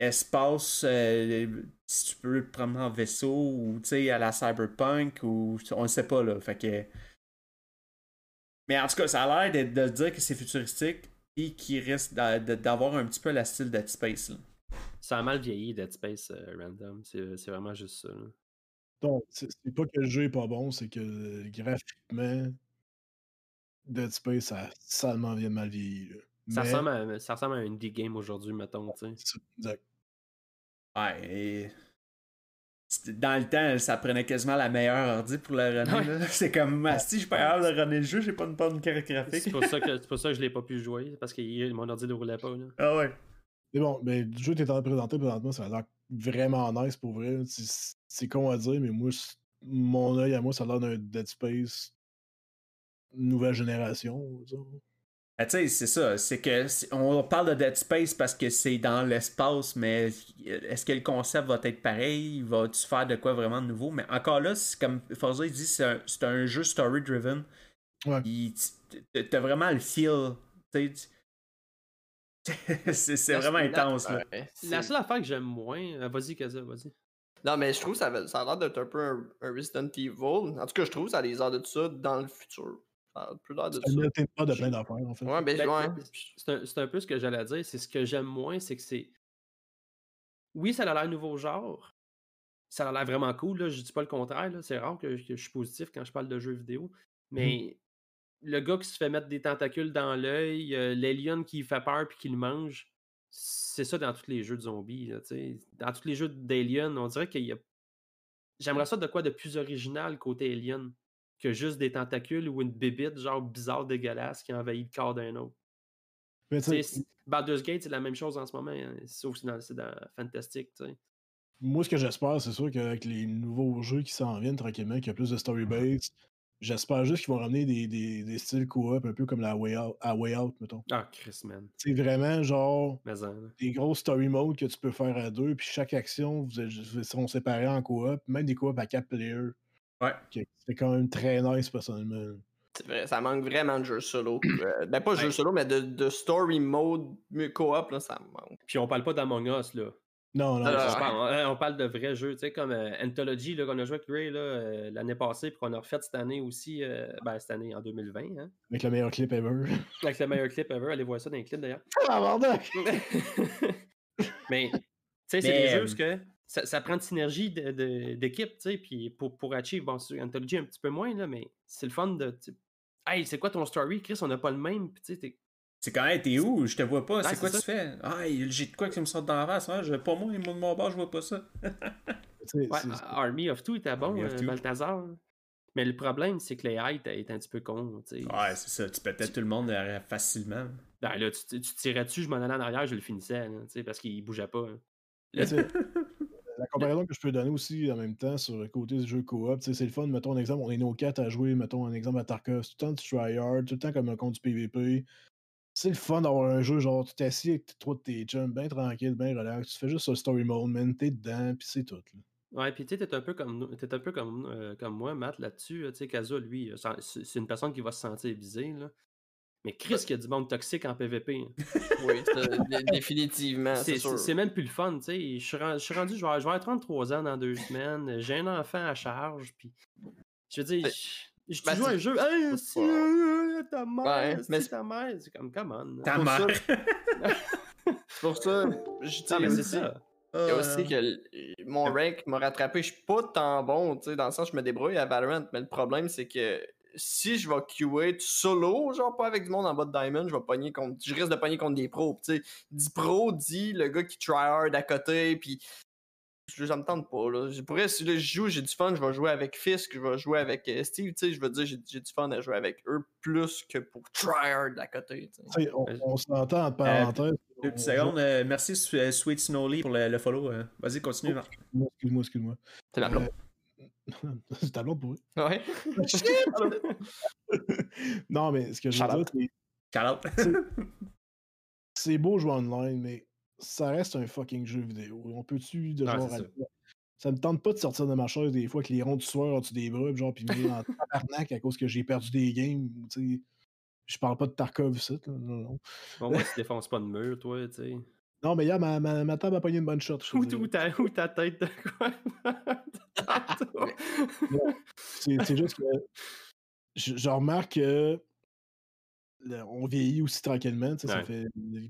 espace, euh, si tu peux te promener en vaisseau ou tu sais à la Cyberpunk ou on ne sait pas là. Fait que. Mais en tout cas, ça a l'air de, de dire que c'est futuristique et qu'il risque d'avoir un petit peu la style Dead Space. Là. Ça a mal vieilli, Dead Space euh, Random. C'est vraiment juste ça. là. Donc, c'est pas que le jeu est pas bon, c'est que graphiquement, Dead Space, ça a salement bien mal vieilli. là. Ça, Mais- ressemble à, ça ressemble à un indie game aujourd'hui, mettons. tu sais. c'est ça, exact. Ouais, et. Dans le temps, ça prenait quasiment la meilleure ordi pour le runner. Ouais. C'est comme, si je suis pas capable de runner le jeu, j'ai pas une bonne carte C'est graphique. pour, ça que- c'est pour ça que je l'ai pas pu jouer, parce que mon ordi ne roulait pas. Là. Ah ouais. Mais bon, ben, le jeu que t'es en train de présenter présentement, ça a l'air vraiment nice pour vrai. C'est- C'est con à dire, mais moi, mon œil à moi, ça a l'air d'un Dead Space nouvelle génération. disons. Ah, tu sais, c'est ça. C'est que on parle de Dead Space parce que c'est dans l'espace, mais est-ce que le concept va être pareil? Va-tu faire de quoi vraiment de nouveau? Mais encore là, c'est comme Forza il dit, c'est un, c'est un jeu story-driven. Ouais. T'as vraiment le feel. tu sais, tu- [laughs] c'est c'est vraiment intense. Là. ouais, c'est- La seule affaire que j'aime moins. euh, vas-y, Kaza, vas-y. Non, mais je trouve que ça, ça a l'air d'être un peu un, un Resident Evil. En tout cas, je trouve que ça a les airs de ça dans le futur. Ça a plus l'air de C'est ça. melting pot de plein d'affaires, en fait. Ouais, ben, Ben, ouais. C'est un, c'est un peu ce que j'allais dire. C'est ce que j'aime moins, c'est que c'est. Oui, ça a l'air nouveau genre. Ça a l'air vraiment cool. Là. Je dis pas le contraire. C'est rare que, que je suis positif quand je parle de jeux vidéo. Mais le gars qui se fait mettre des tentacules dans l'œil, euh, l'alien qui fait peur puis qui le mange, c'est ça dans tous les jeux de zombies. là, dans tous les jeux d'aliens, on dirait qu'il y a. J'aimerais ça de quoi de plus original côté alien que juste des tentacules ou une bébite genre bizarre dégueulasse qui envahit le corps d'un autre. Mais Baldur's Gate, c'est la même chose en ce moment, hein, sauf que c'est dans, Fantastic. moi, ce que j'espère, c'est sûr qu'avec les nouveaux jeux qui s'en viennent tranquillement, qu'il y a plus de story base, j'espère juste qu'ils vont ramener des, des, des styles co-op un peu comme la Way Out, à Way Out, mettons. Ah, Chris, man. C'est vraiment genre Mais en, là. des gros story modes que tu peux faire à deux, puis chaque action, vous, êtes- vous seront séparés en coop, même des coops à quatre players. Ouais. Quand même très nice, personnellement. C'est vrai, ça manque vraiment de jeux solo. Euh, ben, pas jeux solo, mais de, de story mode co-op, là, ça manque. Puis on parle pas d'Among Us, là. Non, non, Ah, c'est On parle, on- on parle de vrais jeux, tu sais, comme euh, Anthology, là, qu'on a joué avec Ray là, euh, l'année passée, puis qu'on a refait cette année aussi, euh, ben, cette année, en 2020, hein, avec le meilleur clip ever. [laughs] avec le meilleur clip ever. Allez voir ça dans les clips, d'ailleurs. Ah! [laughs] Mais, tu sais, c'est des jeux parce que ça, ça prend de synergie d'équipe, tu sais, puis pour, pour achieve, bon, sur Anthology un petit peu moins, là, mais c'est le fun de, tu sais, hey, c'est quoi ton story, Chris, on n'a pas le même, puis tu sais, t'es- C'est quand même, t'es où? Je te vois pas. Ouais, c'est quoi tu fais? Ah, j'ai de quoi qui me sort dans la face? Hein? Je, pas moi, moi de mon bord, je vois pas ça. Ouais, Army of Two était bon, euh. Balthazar. Mais le problème, c'est que les heights est un petit peu con. Ouais, c'est ça. Tu pétais tout le monde euh, facilement. Ben là, tu, tu tirais dessus, je m'en allais en arrière, je le finissais, là, tu sais, parce qu'il bougeait pas. hein. Mais tu sais, La comparaison que je peux donner aussi en même temps sur le côté du jeu coop, c'est le fun. Mettons un exemple, on est nos quatre à jouer, mettons un exemple à Tarkov, tout le temps du tryhard, tout le temps comme un compte du PVP. C'est le fun d'avoir un jeu genre tu t'assis avec trois de tes chums, bien tranquille, bien relax, tu fais juste le story mode, man, t'es dedans, puis c'est tout. là. Ouais, puis tu sais, t'es un peu comme, t'es un peu comme, euh, comme moi, Matt, là-dessus. là, Tu sais, Kaza, lui, euh, c'est une personne qui va se sentir visée, là. Mais Chris, qu'il y a du monde toxique en PVP. hein. [laughs] Oui, définitivement, C'est même plus le fun, tu sais. Je suis rendu, je vais, avoir 33 ans dans deux semaines. J'ai un enfant à charge, puis. Je veux dire, Ben, je, je ben, joue un jeu. Hey, si, pas- euh, ta mère, Ouais, mais c'est- ta mère. C'est comme, come on. Ta Pour ça- mère. [laughs] C'est pour ça, je Non, mais c'est ça. Il y a aussi que mon rank m'a rattrapé. Je suis pas tant bon, tu sais, dans le sens je me débrouille à Valorant, mais le problème c'est que si je vais QA solo, genre pas avec du monde en bas de Diamond, je vais pogner contre. Je risque de pogner contre des pros. Tu sais, dit le gars qui try hard à côté, puis. Je ça me tente pas, là. Je pourrais, si là, je joue, j'ai du fun, je vais jouer avec Fisk, je vais jouer avec euh, Steve, tu sais, je veux dire, j'ai j'ai du fun à jouer avec eux plus que pour try hard à côté, on, on s'entend entre parenthèses. Deux petites secondes. euh, merci euh, Sweet Snowly pour le, le follow. euh. Vas-y, continue. Marc. Excuse-moi, excuse-moi. C'est la. [laughs] C'est ta blonde pour vrai. Ouais. [laughs] Non, mais ce que je veux dire, c'est [laughs] c'est beau jouer online, mais ça reste un fucking jeu vidéo. On peut-tu de Ouais, genre. ça. Ça me tente pas de sortir de ma chaise des fois que les ronds du soir en-dessus des bras, genre, puis me dire en tabarnak à cause que j'ai perdu des games. tu sais. Je parle pas de Tarkov. Non, non. Bon, moi, tu défonces pas de mur, toi, tu sais. Non, mais hier, ma, ma, ma table a pogné une bonne shot. Ou, ou ta, ou ta tête de quoi? [laughs] C'est c'est juste que je, je remarque que le- on vieillit aussi tranquillement, tu sais, ça fait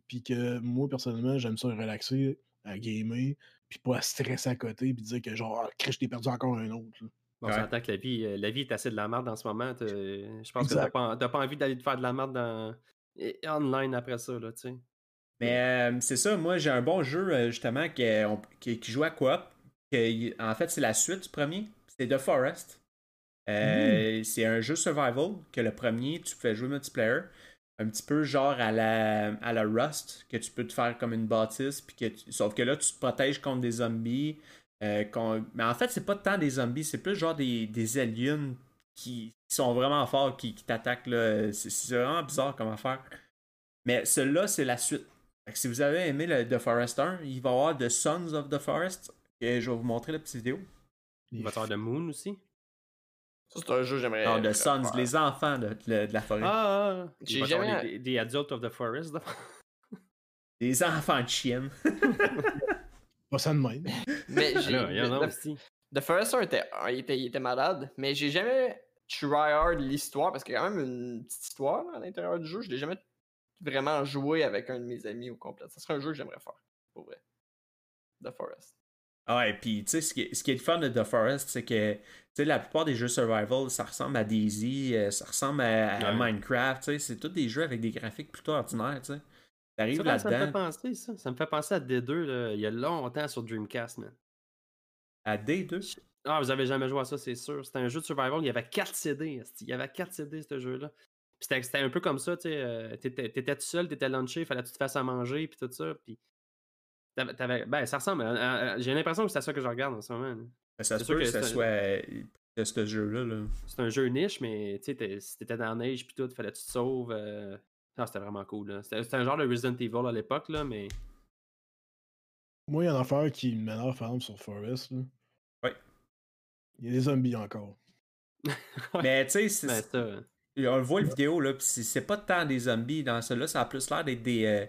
puis que moi personnellement, j'aime ça relaxer, à gamer, puis pas à stresser à côté puis dire que genre ah, Christ, je t'ai perdu encore un autre. là. On Ouais. s'entend que la vie, euh, la vie est assez de la merde en ce moment. Je pense que t'as pas, t'as pas envie d'aller te faire de la merde dans... et- online après ça, là, tu sais. Mais euh, c'est ça, moi j'ai un bon jeu euh, justement qui, on- qui, qui joue à coop. que en fait, c'est la suite du premier. C'est The Forest. Euh, C'est un jeu survival que le premier, tu fais jouer multiplayer. Un petit peu genre à la, à la Rust, que tu peux te faire comme une bâtisse. Puis que tu- sauf que là, tu te protèges contre des zombies. euh, Mais en fait, c'est pas tant des zombies, c'est plus genre des, des aliens qui, qui sont vraiment forts, qui, qui t'attaquent. là. C'est c'est vraiment bizarre comme affaire. Mais celui-là, c'est la suite. Fait que si vous avez aimé le The Forest 1, il va y avoir The Sons of the Forest. Et je vais vous montrer la petite vidéo. Il va te faire de Moon aussi. Ça, c'est un jeu que j'aimerais. Non, The Sons, faire. les enfants de, de- de la forêt. Ah! J'ai va te faire jamais- des, des Adults of the Forest. Les enfants de chiennes. [laughs] Pas ça de même. Mais j'ai. Là, il y en a The- aussi. The Forest 1 était, il était, il était malade, mais j'ai jamais tryhard l'histoire parce qu'il y a quand même une petite histoire là, à l'intérieur du jeu. Je l'ai jamais vraiment joué avec un de mes amis au complet. Ça serait un jeu que j'aimerais faire, pour vrai. The Forest. Ah Ouais, puis tu sais, ce qui, est- ce qui est le fun de The Forest, c'est que tu sais, la plupart des jeux survival, ça ressemble à Daisy, euh, ça ressemble à, à Ouais. Minecraft, tu sais, c'est tous des jeux avec des graphiques plutôt ordinaires, tu sais. T'arrives Ça, ça me fait là-dedans penser, ça. Ça me fait penser à D2, là, il y a longtemps sur Dreamcast, man. à D2. Ah, vous avez jamais joué à ça, c'est sûr. C'était un jeu de survival, il y avait 4 CD. Il y avait 4 CD, ce jeu-là. Puis C'était un peu comme ça, tu sais. euh, T'étais t'étais tout seul, t'étais lunché, fallait que tu te fasses à manger, puis tout ça. Puis. t'avais- t'avais- Ben, ça ressemble. à- à- à- J'ai l'impression que c'est ça que je regarde en ce moment. là. Ça se C'est sûr peut que, que ça c'est un- soit euh, de ce jeu-là. Là. C'est un jeu niche, mais tu sais, si t'étais dans la neige, puis tout, fallait que tu te sauves. euh, Non, c'était vraiment cool. là. C'était c'était un genre de Resident Evil à l'époque, là, mais. Moi, il y a une affaire qui m'énerve, par exemple, sur Forest. Là. Ouais. Il y a des zombies encore. [laughs] Mais tu sais, c'est- Ben, ça. On le voit le vidéo, là, pis c'est c'est pas tant des zombies dans celui-là, ça a plus l'air d'être des, euh,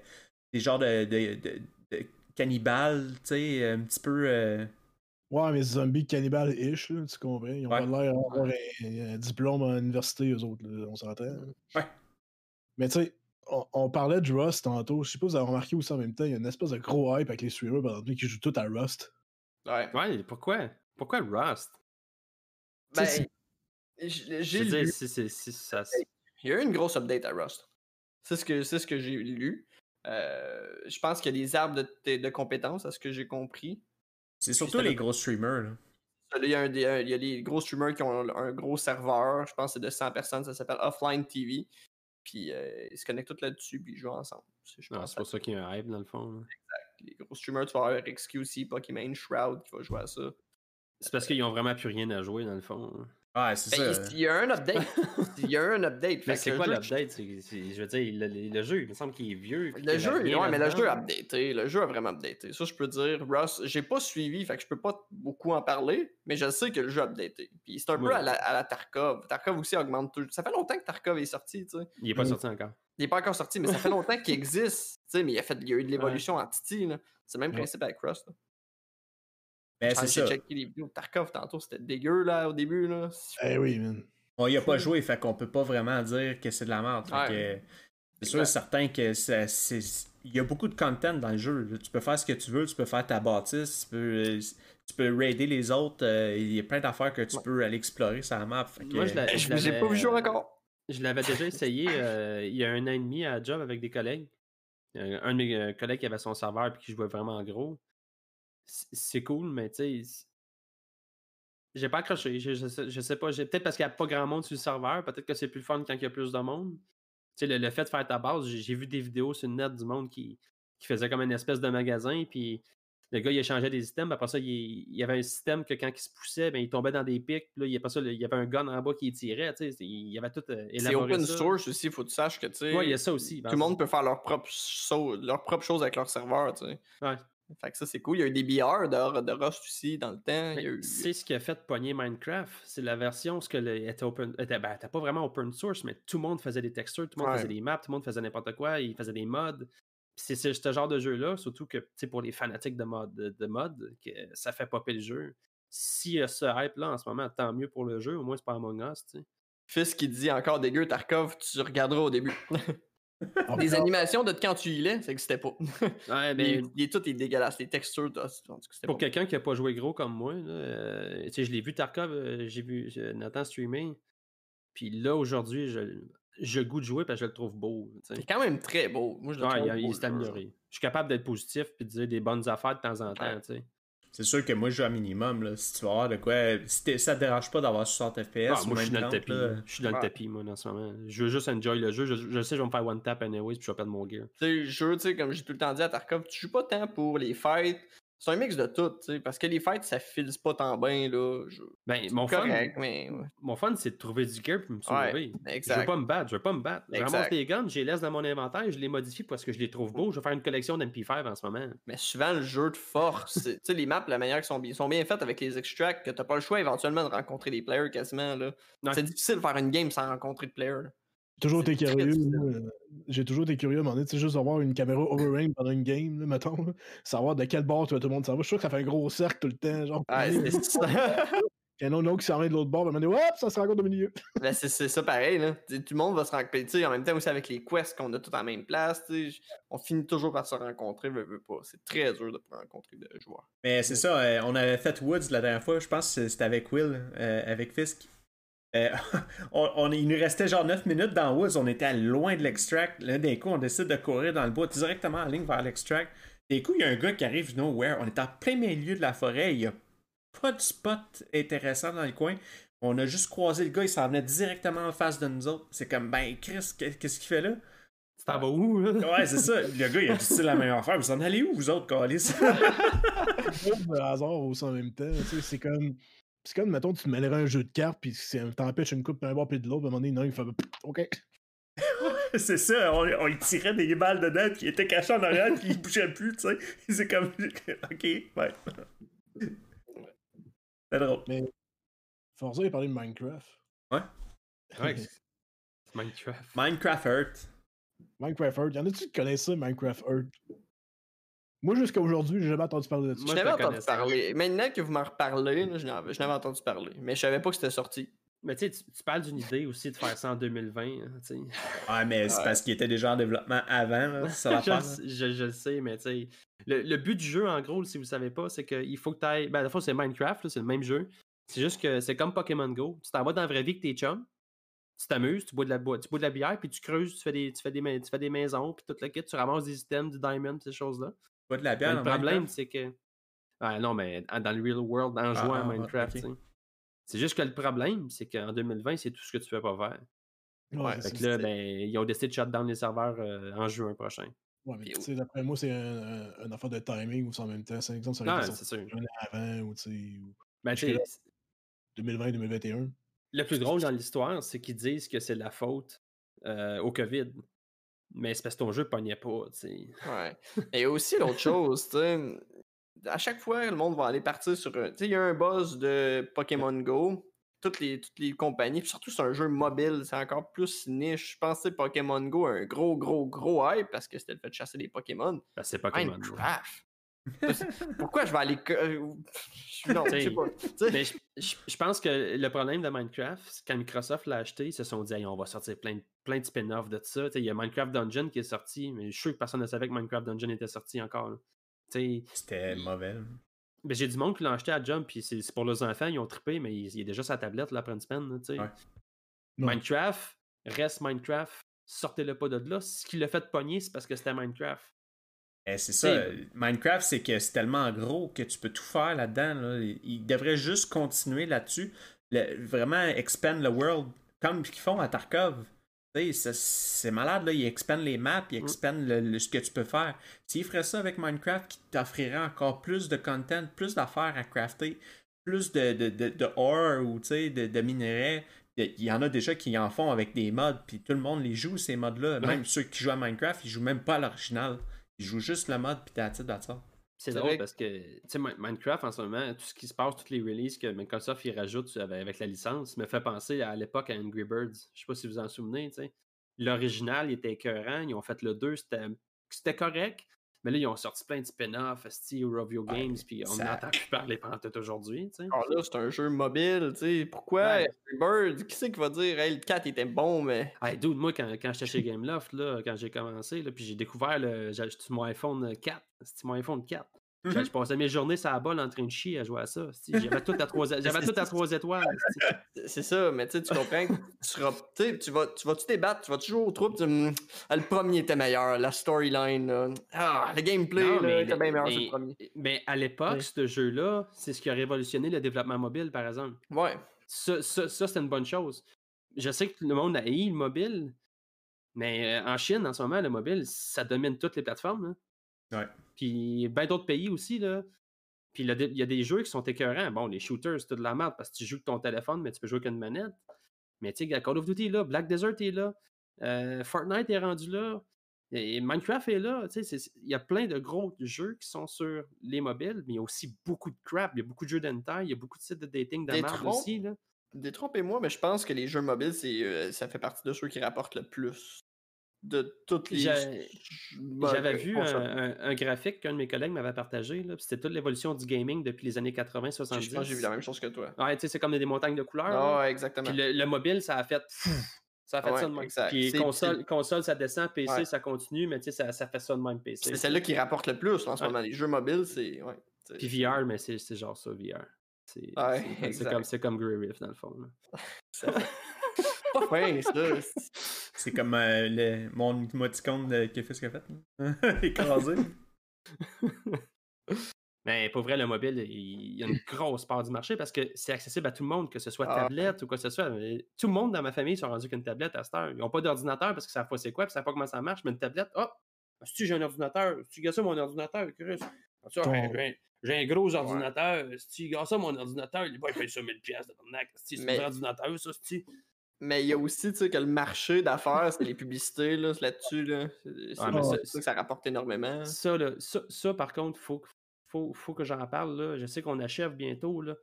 des genres de, de, de- de cannibales, tu sais, un petit peu. euh, Ouais, mais zombies cannibales-ish, là, tu comprends? Ils ont Ouais. pas l'air d'avoir un, un diplôme à l'université, eux autres, là, on s'entend. Ouais. Mais tu sais, on, on parlait de Rust tantôt. Je sais pas si vous avez remarqué aussi en même temps, il y a une espèce de gros hype avec les streamers, par exemple, qui jouent tout à Rust. Ouais. Ouais, pourquoi? Pourquoi Rust? Ben, j'ai lu. si- si- si ça. Il y a eu une grosse update à Rust. C'est ce que, c'est ce que j'ai lu. Euh, je pense qu'il y a des arbres de, de- de compétences, à ce que j'ai compris. C'est surtout les le- gros streamers, là. Il y, a un des- un- il y a des gros streamers qui ont un gros serveur, je pense que c'est de 100 personnes, ça s'appelle Offline TV. Puis euh, ils se connectent tous là-dessus, puis ils jouent ensemble. C'est- Je Non, pense c'est pour ça qu'il y a un hype dans le fond. là. que les gros streamers, tu vas avoir XQC, Pokimane, Shroud qui va jouer à ça. C'est parce qu'ils ont vraiment plus rien à jouer dans le fond. hein. Ouais, c'est Ben, ça. il y a un update. il y a un update. [laughs] Mais c'est quoi le jeu- l'update? Je veux dire, le, jeu, il me semble qu'il est vieux. Le jeu, ouais, mais le jeu a updaté. Le jeu a vraiment updaté. Ça, je peux dire. Rust, j'ai pas suivi, fait que je peux pas beaucoup en parler, mais je sais que le jeu a updaté. Puis c'est un peu à la, à la Tarkov. Tarkov aussi augmente tout. Ça fait longtemps que Tarkov est sorti, tu sais. Il est pas Mm. sorti encore. Il est pas encore sorti, mais ça fait longtemps qu'il existe. Tu sais, mais il, a fait, il y a eu de l'évolution en Titi, là. C'est le même Ouais. principe avec Rust. là. Ben, Quand c'est j'ai ça. checké les vidéos de Tarkov tantôt, c'était dégueu, là, au début, là. Eh oui, man. On y a pas joué, fait qu'on peut pas vraiment dire que c'est de la merde. Ouais. C'est sûr et certain que ça- c'est- il y a beaucoup de content dans le jeu. Tu peux faire ce que tu veux, tu peux faire ta bâtisse, tu peux, tu peux raider les autres. euh, il y a plein d'affaires que tu Ouais. peux aller explorer sur la map. Fait que- Moi, je l'ai- Je J'ai pas vu jouer encore. Je l'avais déjà essayé euh, il y a un an et demi à job avec des collègues. Euh, Un de mes euh, collègues qui avait son serveur et qui jouait vraiment en gros. C'est cool, mais tu sais. J'ai pas accroché. Je, je sais, je sais pas. j'ai- Peut-être parce qu'il n'y a pas grand monde sur le serveur. Peut-être que c'est plus fun quand il y a plus de monde. Tu sais, le, le fait de faire ta base, j'ai vu des vidéos sur le net du monde qui, qui faisait comme une espèce de magasin. Puis le gars, il échangeait des items. Après ça, il, il y avait un système que quand il se poussait, ben, il tombait dans des pics. Puis là, il y, a pas ça, il y avait un gun en bas qui tirait. Tu sais, il y avait tout euh, C'est open ça. source aussi, faut que tu saches que tu sais. Ouais, il y a ça aussi. ben, Tout le monde peut faire leur propre, so- leur propre chose avec leur serveur, tu sais. Ouais. Fait que ça, c'est cool. Il y a eu des BR de, de Rust aussi dans le temps. Eu... C'est ce qui a fait pogner Minecraft. C'est la version ce que le, était open. Était, ben, était pas vraiment open source, mais tout le monde faisait des textures, tout le monde Ouais. faisait des maps, tout le monde faisait n'importe quoi, il faisait des mods. C'est ce genre de jeu-là, surtout que pour les fanatiques de mod, de, de que ça fait popper le jeu. S'il y a ce hype-là en ce moment, tant mieux pour le jeu, au moins c'est pas Among Us. Fils qui dit encore dégueu, Tarkov, tu regarderas au début. [laughs] En Des fait, animations de quand tu y [laughs] l'es, ça n'existait pas. Ouais, Mais ben, il est tout est dégueulasse. Les textures, Pour quelqu'un qui a pas joué gros comme moi, là, euh, tu sais, je l'ai vu Tarkov, euh, j'ai vu euh, Nathan streamer. Puis là, aujourd'hui, je, je goût de jouer parce que je le trouve beau. tu sais. Il est quand même très beau. Moi, je le Ouais, trouve il, beau, s'est amélioré. Je suis capable d'être positif et de dire des bonnes affaires de temps en temps. Ouais. C'est sûr que moi, je joue à minimum. Là. Si tu vas avoir de quoi. Si ça te dérange pas d'avoir 60 FPS, Ah, moi, je suis dans le 30, tapis. là, Je suis dans le tapis, moi, en ce moment. Je veux juste enjoy le jeu. Je, je sais que je vais me faire one tap anyways puis je vais perdre mon gear. Tu sais, le jeu, tu sais, comme j'ai tout le temps dit à Tarkov, tu joues pas tant pour les fights. C'est un mix de tout, tu sais, parce que les fights, ça file pas tant bien, là. Je... Ben, mon fun, correct, mais. ouais. mon fun, c'est de trouver du gear pour me Ouais, sauver. Je veux pas me battre, je veux pas me battre. Je ramasse les guns, je les laisse dans mon inventaire, je les modifie parce que je les trouve beaux. Je vais faire une collection d'MP5 en ce moment. Mais souvent, le jeu de force, c'est- tu sais, les maps, la manière qu'ils sont, bien- sont bien faites avec les extracts, que t'as pas le choix éventuellement de rencontrer des players quasiment, là. C'est difficile de faire une game sans rencontrer de players. là. J'ai toujours C'est été curieux. J'ai toujours été curieux tu sais, juste d'avoir une caméra overrange pendant une game, là, mettons. là, savoir de quel bord tu vois, tout le monde s'en va. Je suis sûr que ça fait un gros cercle tout le temps. Genre, Ouais, c'est ça. [laughs] il y en a un autre qui s'en vient de l'autre bord, un moment donné, hop, ça se rencontre au milieu. [laughs] Ben, c'est c'est ça pareil, là. Tout le monde va se rencontrer. Tu sais, en même temps aussi avec les quests qu'on a tous en même place, on finit toujours par se rencontrer, veux, veux pas. C'est très dur de rencontrer des joueurs. Mais c'est ça, euh, on avait fait Woods la dernière fois, je pense que c'était avec Will, euh, avec Fisk. Euh, [laughs] on, on- il nous restait genre 9 minutes dans Woods, on était loin de l'extract. Là, d'un coup, on décide de courir dans le bois directement en ligne vers l'extract. D'un coup, il y a un gars qui arrive nowhere. On est en plein milieu de la forêt, il n'y a pas de spot intéressant dans le coin. On a juste croisé le gars, il s'en venait directement en face de nous autres. C'est comme, ben, Chris, qu'est- qu'est-ce qu'il fait là? Tu t'en vas où, là? Ouais, c'est ça. Le gars, il a dit c'est la meilleure affaire. Vous en allez où, vous autres, Calis? [laughs] hasard aussi en même temps. tu sais, C'est comme. C'est comme, mettons, tu te mêlerais un jeu de cartes, puis c'est- t'empêches une coupe d'un bord puis de l'autre, à un moment donné, il y en a un qui fait OK. [laughs] C'est ça, on, on y tirait des balles dedans, puis il était caché en arrière, puis il bougeait plus, tu sais. [laughs] C'est comme. [laughs] Ok, ouais. C'est drôle. Forza, il a parlé de Minecraft. Ouais, c'est Minecraft. Minecraft Earth. Minecraft Earth. Y en a-tu qui connaissent ça, Minecraft Earth? Moi, jusqu'à aujourd'hui, j'ai jamais entendu parler de ça. Je Moi, n'avais je le entendu parler. Maintenant que vous m'en reparlez, là, je n'avais n'avais entendu parler. Mais je savais pas que c'était sorti. Mais tu sais, tu- parles d'une idée aussi de faire ça en 2020. hein. Ouais, mais c'est Ouais. parce qu'il était déjà en développement avant, là. Ça [laughs] je, l'affaire. le sais- je, je le sais, mais tu sais. Le, le but du jeu, en gros, si vous savez pas, c'est qu'il faut que tu ailles. Ben, à la fois, c'est Minecraft, là, c'est le même jeu. C'est juste que c'est comme Pokémon Go. Tu t'en vas dans la vraie vie que tes chums. Tu t'amuses, tu bois de la bois, tu bois de la bière, puis tu creuses, tu fais des, tu fais des, tu fais des maisons, puis tout le kit, tu ramasses des items, du diamond, ces choses-là. Pas de la bière, le problème, Minecraft? c'est que. Ah non, mais dans le real world, en Ah, jouant ah, à ah, Minecraft, tu sais. C'est juste que le problème, c'est qu'en 2020, c'est tout ce que tu fais pas faire. Ouais, Fait que là, ben, ils ont décidé de shut down les serveurs euh, en juin prochain. Ouais, mais tu sais, d'après moi, c'est un, un, un affaire de timing ou en même temps. C'est exemple, ça aurait Non, été c'est un avant ou tu sais, ou Ben, Parce tu que sais, 2020-2021. le plus drôle dans l'histoire, c'est qu'ils disent que c'est la faute euh, au COVID. Mais c'est parce que ton jeu pognait pas, tu sais. Ouais. Et aussi l'autre [laughs] chose, tu sais. À chaque fois, le monde va aller partir sur. un- Tu sais, il y a un buzz de Pokémon Go. Toutes les, toutes les compagnies, puis surtout c'est un jeu mobile, c'est encore plus niche. Je pensais que Pokémon Go a un gros, gros, gros hype parce que c'était le fait de chasser des Pokémon. Ben, c'est Pokémon. Minecraft. Pourquoi je vais aller. euh, Non, je sais T'sais, pas. Tu sais, Mais je, je- je pense que le problème de Minecraft, c'est quand Microsoft l'a acheté, ils se sont dit Hey, on va sortir plein de plein de spin-offs de ça. Tu sais, Il y a Minecraft Dungeon qui est sorti, mais je suis sûr que personne ne savait que Minecraft Dungeon était sorti encore. C'était mauvais. là. ben, j'ai du monde qui l'a acheté à Jump, puis c'est pour leurs enfants, ils ont trippé, mais il, il est déjà sa tablette là, après une semaine. là. Ouais. Minecraft, reste Minecraft, sortez-le pas de là. Ce qui l'a fait pogner, c'est parce que c'était Minecraft. Eh, c'est ça. Minecraft, c'est que c'est tellement gros que tu peux tout faire là-dedans. Là. Il il devrait juste continuer là-dessus. Vraiment expand le world comme ils font à Tarkov. C'est malade, là. Ils expandent les maps, ils Mm. expandent le- le- ce que tu peux faire. S'ils feraient ça avec Minecraft, qui t'offrirait encore plus de content, plus d'affaires à crafter, plus de, de, de, de ore ou de, de minerais. Il y en a déjà qui en font avec des mods, puis tout le monde les joue, ces mods-là. Même Ouais. ceux qui jouent à Minecraft, ils jouent même pas à l'original. Ils jouent juste le mode, puis t'as titre. C'est drôle vrai parce que, tu sais, Mi- Minecraft en ce moment, tout ce qui se passe, toutes les releases que Microsoft y rajoute avec, la licence, me fait penser à l'époque à Angry Birds. Je sais pas si vous en souvenez, tu sais. L'original, il était écœurant. Ils ont fait le 2, c'était c'était correct. Mais là, ils ont sorti plein de spin-offs, Ouais, Games, puis on n'entend plus parler pendant tout aujourd'hui. Alors là, c'est un jeu mobile, tu sais. Pourquoi Ouais. Bird, qui c'est qui va dire, hey, le 4 était bon, mais. Hey, dude, moi, quand, quand j'étais chez Gameloft, là, quand j'ai commencé, là, puis j'ai découvert, le, j'ai acheté mon iPhone 4. C'était mon iPhone 4. Mhm. Je- Je passais mes journées sur la balle en train de chier à jouer à ça. [laughs] J'avais tout à trois, j'avais tout à trois étoiles. C'est ça, mais tu comprends que tu seras. Tu vas, tu vas-tu débattre, tu vas toujours au trou, tu Hum, ah, le premier était meilleur, la storyline. Ah, le gameplay, Non, là, mais, était bien meilleur mais- le premier. mais à l'époque, Oui. ce jeu-là, c'est ce qui a révolutionné le développement mobile, par exemple. Ouais. Ça, ça, ça, c'est une bonne chose. Je sais que le monde a haï le mobile, mais euh, en Chine, en ce moment, le mobile, ça domine toutes les plateformes. là. Ouais. Puis bien d'autres pays aussi, là. Puis il y a des jeux qui sont écœurants. Bon, les shooters, c'est de la merde parce que tu joues avec ton téléphone, mais tu peux jouer avec une manette. Mais tu sais, Call of Duty est là, Black Desert est là, euh, Fortnite est rendu là, et Minecraft est là. Tu sais, il y a plein de gros jeux qui sont sur les mobiles, mais il y a aussi beaucoup de crap. Il y a beaucoup de jeux d'hentai, il y a beaucoup de sites de dating de merde aussi. Là. Détrompez-moi, mais je pense que les jeux mobiles, c'est, euh, ça fait partie de ceux qui rapportent le plus de toutes les. Ben, J'avais vu un, un- un graphique qu'un de mes collègues m'avait partagé. C'était toute l'évolution du gaming depuis les années Je 80-70. pense que j'ai vu la même chose que toi. Ouais, tu sais, c'est comme des montagnes de couleurs. Ah, ouais, exactement. Puis le, le mobile, ça a fait. Ça a fait Ouais, ça de même. exact. Puis console, console, ça descend, PC, Ouais. ça continue, mais tu sais, ça, ça fait ça de même PC. C'est celle-là qui rapporte le plus en ce moment. Les jeux mobiles, c'est. Puis VR, mais c'est genre ça, VR. C'est Ouais, c'est- comme, comme Grey Rift, dans le fond. là. [laughs] pas fin, ça. [laughs] C'est comme euh, le, mon émoticône de qui a fait ce qu'il a fait. [laughs] Écrasé. [laughs] Mais pour vrai, le mobile, il il y a une grosse part du marché parce que c'est accessible à tout le monde, que ce soit Ah. tablette ou quoi que ce soit. Mais Tout le monde dans ma famille sont rendus qu'une tablette à cette heure. Ils n'ont pas d'ordinateur parce qu'ils savent pas c'est quoi, puis ils savent pas comment ça marche, mais une tablette, oh, si j'ai un ordinateur, si tu gars ça mon ordinateur, Chris. Ah, ça, j'ai- un gros ordinateur. Si tu gars ça mon ordinateur, il va payer ça 1000 pièces de C'est Mais- un ordinateur, ça, c'est Mais il y a aussi, tu sais, que le marché d'affaires, c'est les publicités, là-dessus, là. C'est ça- ça que ça rapporte énormément. Ça, là, ça, ça, par contre, faut, faut, faut que j'en parle. Là. Je sais qu'on achève bientôt. Là.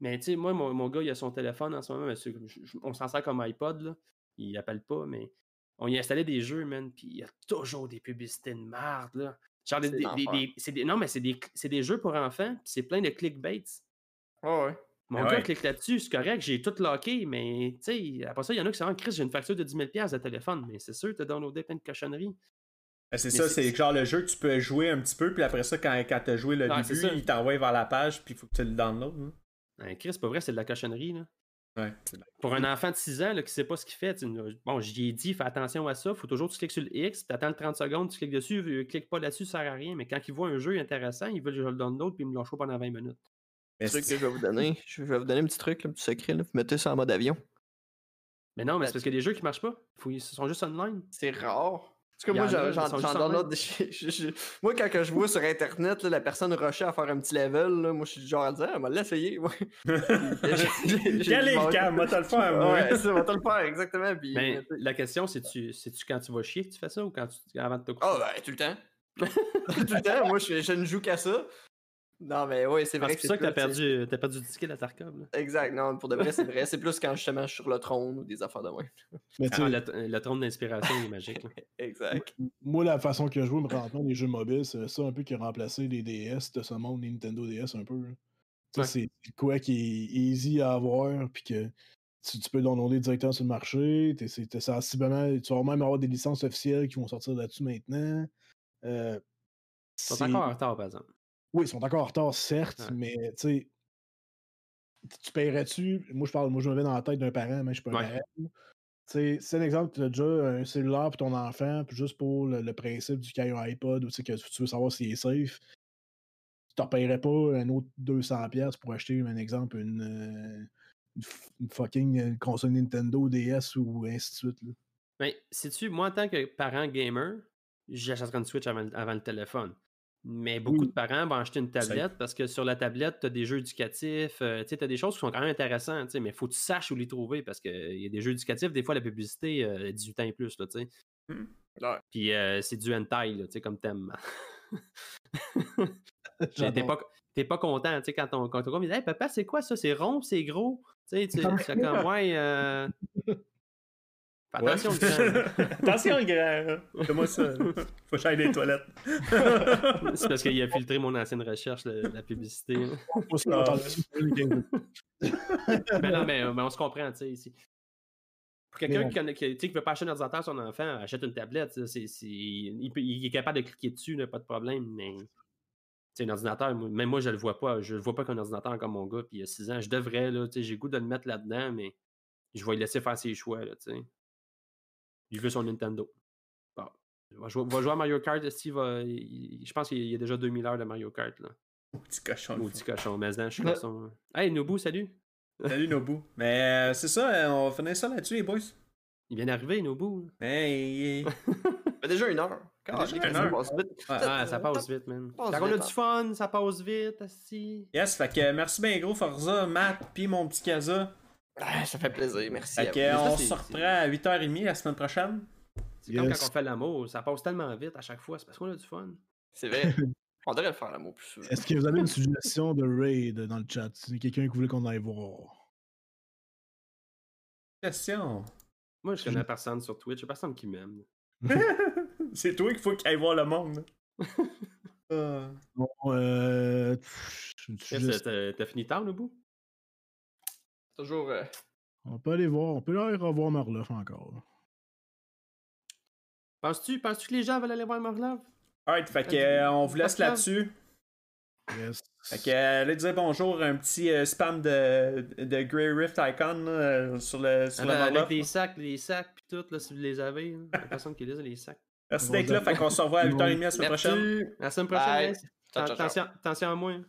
Mais tu sais, moi, mon, mon gars, il a son téléphone en ce moment. je- on s'en sert comme iPod. Là. Il appelle pas, mais on y a installé des jeux, man. Puis il y a toujours des publicités de merde. Là. Genre, des, des- non, mais c'est des, c'est des jeux pour enfants. Puis c'est plein de clickbaits. Ouais, ouais. Mon gars ouais. clique là-dessus, c'est correct, j'ai tout locké, mais tu sais, après ça, il y en a qui sont en crise, j'ai une facture de 10 000 de téléphone, mais c'est sûr, tu as downloadé plein de cochonneries. Ben, c'est ça, c'est- genre le jeu que tu peux jouer un petit peu, puis après ça, quand, quand tu as joué le début, il t'envoie vers la page, puis il faut que tu le downloades. hein. Ben, Chris, c'est pas vrai, c'est de la cochonnerie. Là. Ouais. Pour un enfant de 6 ans là, qui sait pas ce qu'il fait, tu bon, j'y ai dit, fais attention à ça, faut toujours que tu cliques sur le X, puis attends le 30 secondes, tu cliques dessus, euh, clique pas là-dessus, ça sert à rien, mais quand il voit un jeu intéressant, il veut que je le download, puis il me lâche pas pendant 20 minutes. Mais Le truc que je vais vous donner, [laughs] je vais vous donner un petit truc, un petit secret, là. Vous mettez ça en mode avion. Mais non, mais c'est parce qu'il y a des jeux qui marchent pas. Faut, ils sont juste online. C'est rare. Parce que moi, en j'en [laughs] Moi, quand que je vois sur Internet là, la personne rusher à faire un petit level, là, moi, je suis du genre à dire, ah, on va l'essayer. [laughs] ouais. Quel est le cas? Moi, t'as le faire, moi. Ouais, ça, on va te le faire, exactement. Puis, Mais la question, c'est-tu quand tu vas chier que tu fais ça ou quand tu, avant de te coucher? Ah, ben, tout le temps. tout le temps. Moi, je, je ne joue qu'à ça. Non, mais oui, c'est vrai c'est pour ça que t'as perdu, t'as perdu du ticket à Tarkov. Là. Exact. Non, pour de vrai, c'est vrai. C'est [laughs] plus quand justement je suis sur le trône ou des affaires de moins. Mais tu sais, Ah, le, le trône d'inspiration il est magique. [laughs] Exact. moi, la façon que je joue présentement les jeux mobiles, c'est ça un peu qui a remplacé les DS de ce monde, les Nintendo DS un peu. Tu Ouais. C'est quoi qui est easy à avoir, puis que tu, tu peux downloader directement sur le marché. t'es sensiblement, tu vas même avoir des licences officielles qui vont sortir là-dessus maintenant. Euh, Ils sont encore en retard, par exemple. Oui, ils sont encore en retard, certes, Ouais. mais tu sais, tu paierais-tu? Moi, je parle, moi, je me mets dans la tête d'un parent, mais je suis pas un Ouais. parent. C'est un exemple, tu as déjà un cellulaire pour ton enfant, puis juste pour le, le principe du caillou iPod, ou que tu veux savoir s'il est safe, tu t'en paierais pas un autre 200$ pour acheter, un exemple, une, euh, une, f- une fucking euh, console Nintendo DS ou ainsi de suite. là. Mais sais-tu, moi, en tant que parent gamer, j'achèterais une Switch avant, avant le téléphone. Mais beaucoup Oui. de parents vont acheter une tablette parce que sur la tablette, tu as des jeux éducatifs, euh, tu as des choses qui sont quand même intéressantes, tu sais, mais il faut que tu saches où les trouver parce qu'il y a des jeux éducatifs, des fois la publicité, euh, 18 ans et plus, là, tu sais. Ouais. Puis euh, c'est du hentai, là, tu sais, comme thème. [laughs] T'es pas, t'es pas content, tu sais, quand ton, quand me dit Hey, papa, c'est quoi ça? C'est rond, c'est gros? Tu sais, comme, ouais, euh... fais Ouais. attention, grand. [laughs] Attention, grand. Fais-moi ça. Faut que j'aille des toilettes. [laughs] C'est parce qu'il a filtré mon ancienne recherche, le- la publicité. hein. C'est Ah. mais non, mais, mais on se comprend, tu sais, ici. Pour quelqu'un qui ne qui, veut pas acheter un ordinateur à son enfant, achète une tablette. c'est- c'est- il, peut- il est capable de cliquer dessus, là, pas de problème, mais. Tu sais, un ordinateur, moi- même moi, je le vois pas. Je le vois pas qu'un ordinateur comme mon gars, puis il y a 6 ans. Je devrais, là, tu sais, j'ai le goût de le mettre là-dedans, mais je vais lui laisser faire ses choix, là, tu sais. Il veut son Nintendo. Bon. Il va jouer, va jouer à Mario Kart, Steve, va- il- je pense qu'il y a déjà 2000 heures de Mario Kart, là. Petit cochon. Maudit cochon, mais non, je suis Ouais. cochon. Hey, Nobu, salut! Salut Nobu. Mais euh, c'est ça, euh, on va finir ça là-dessus, les boys. Il vient d'arriver, Nobu. Hey. [laughs] fait déjà une heure. Quand déjà j'ai une ça heure. passe vite. Ouais. Ah, ça passe vite, man. passe Quand on a du hein. fun, ça passe vite, asti. Yes, fait que merci bien gros Forza, Matt, puis mon petit Casa. Ah, ça fait plaisir, merci. Fait à que on se reprend à 8h30 la semaine prochaine. C'est comme quand on fait l'amour, ça passe tellement vite à chaque fois, c'est parce qu'on a du fun. C'est vrai. [laughs] On devrait le faire l'amour plus souvent. Est-ce que vous avez une suggestion de raid dans le chat? C'est quelqu'un qui voulait qu'on aille voir. Question. Moi, je connais personne sur Twitch, il personne qui m'aime. [laughs] c'est toi qu'il faut qu'il aille voir le monde. Euh, [laughs] Bon, euh. T'as fini tard, Nobu? Toujours. euh, On peut aller voir, on peut aller revoir Marloff encore. Penses-tu penses que les gens veulent aller voir Morlov? Alright, fait que euh, on vous laisse là-dessus. Yes. Fait que euh, allez dire bonjour, un petit euh, spam de, de Grey Rift Icon là, euh, sur le sur le Avec, Marloff. les sacs, les sacs, pis tout, là, si vous les avez. là. Il y a personne qui les a, les sacs. Merci d'être là, fait qu'on se revoit à 8h30 la semaine prochaine. Merci. À la semaine prochaine. Attention, attention à moi. hein.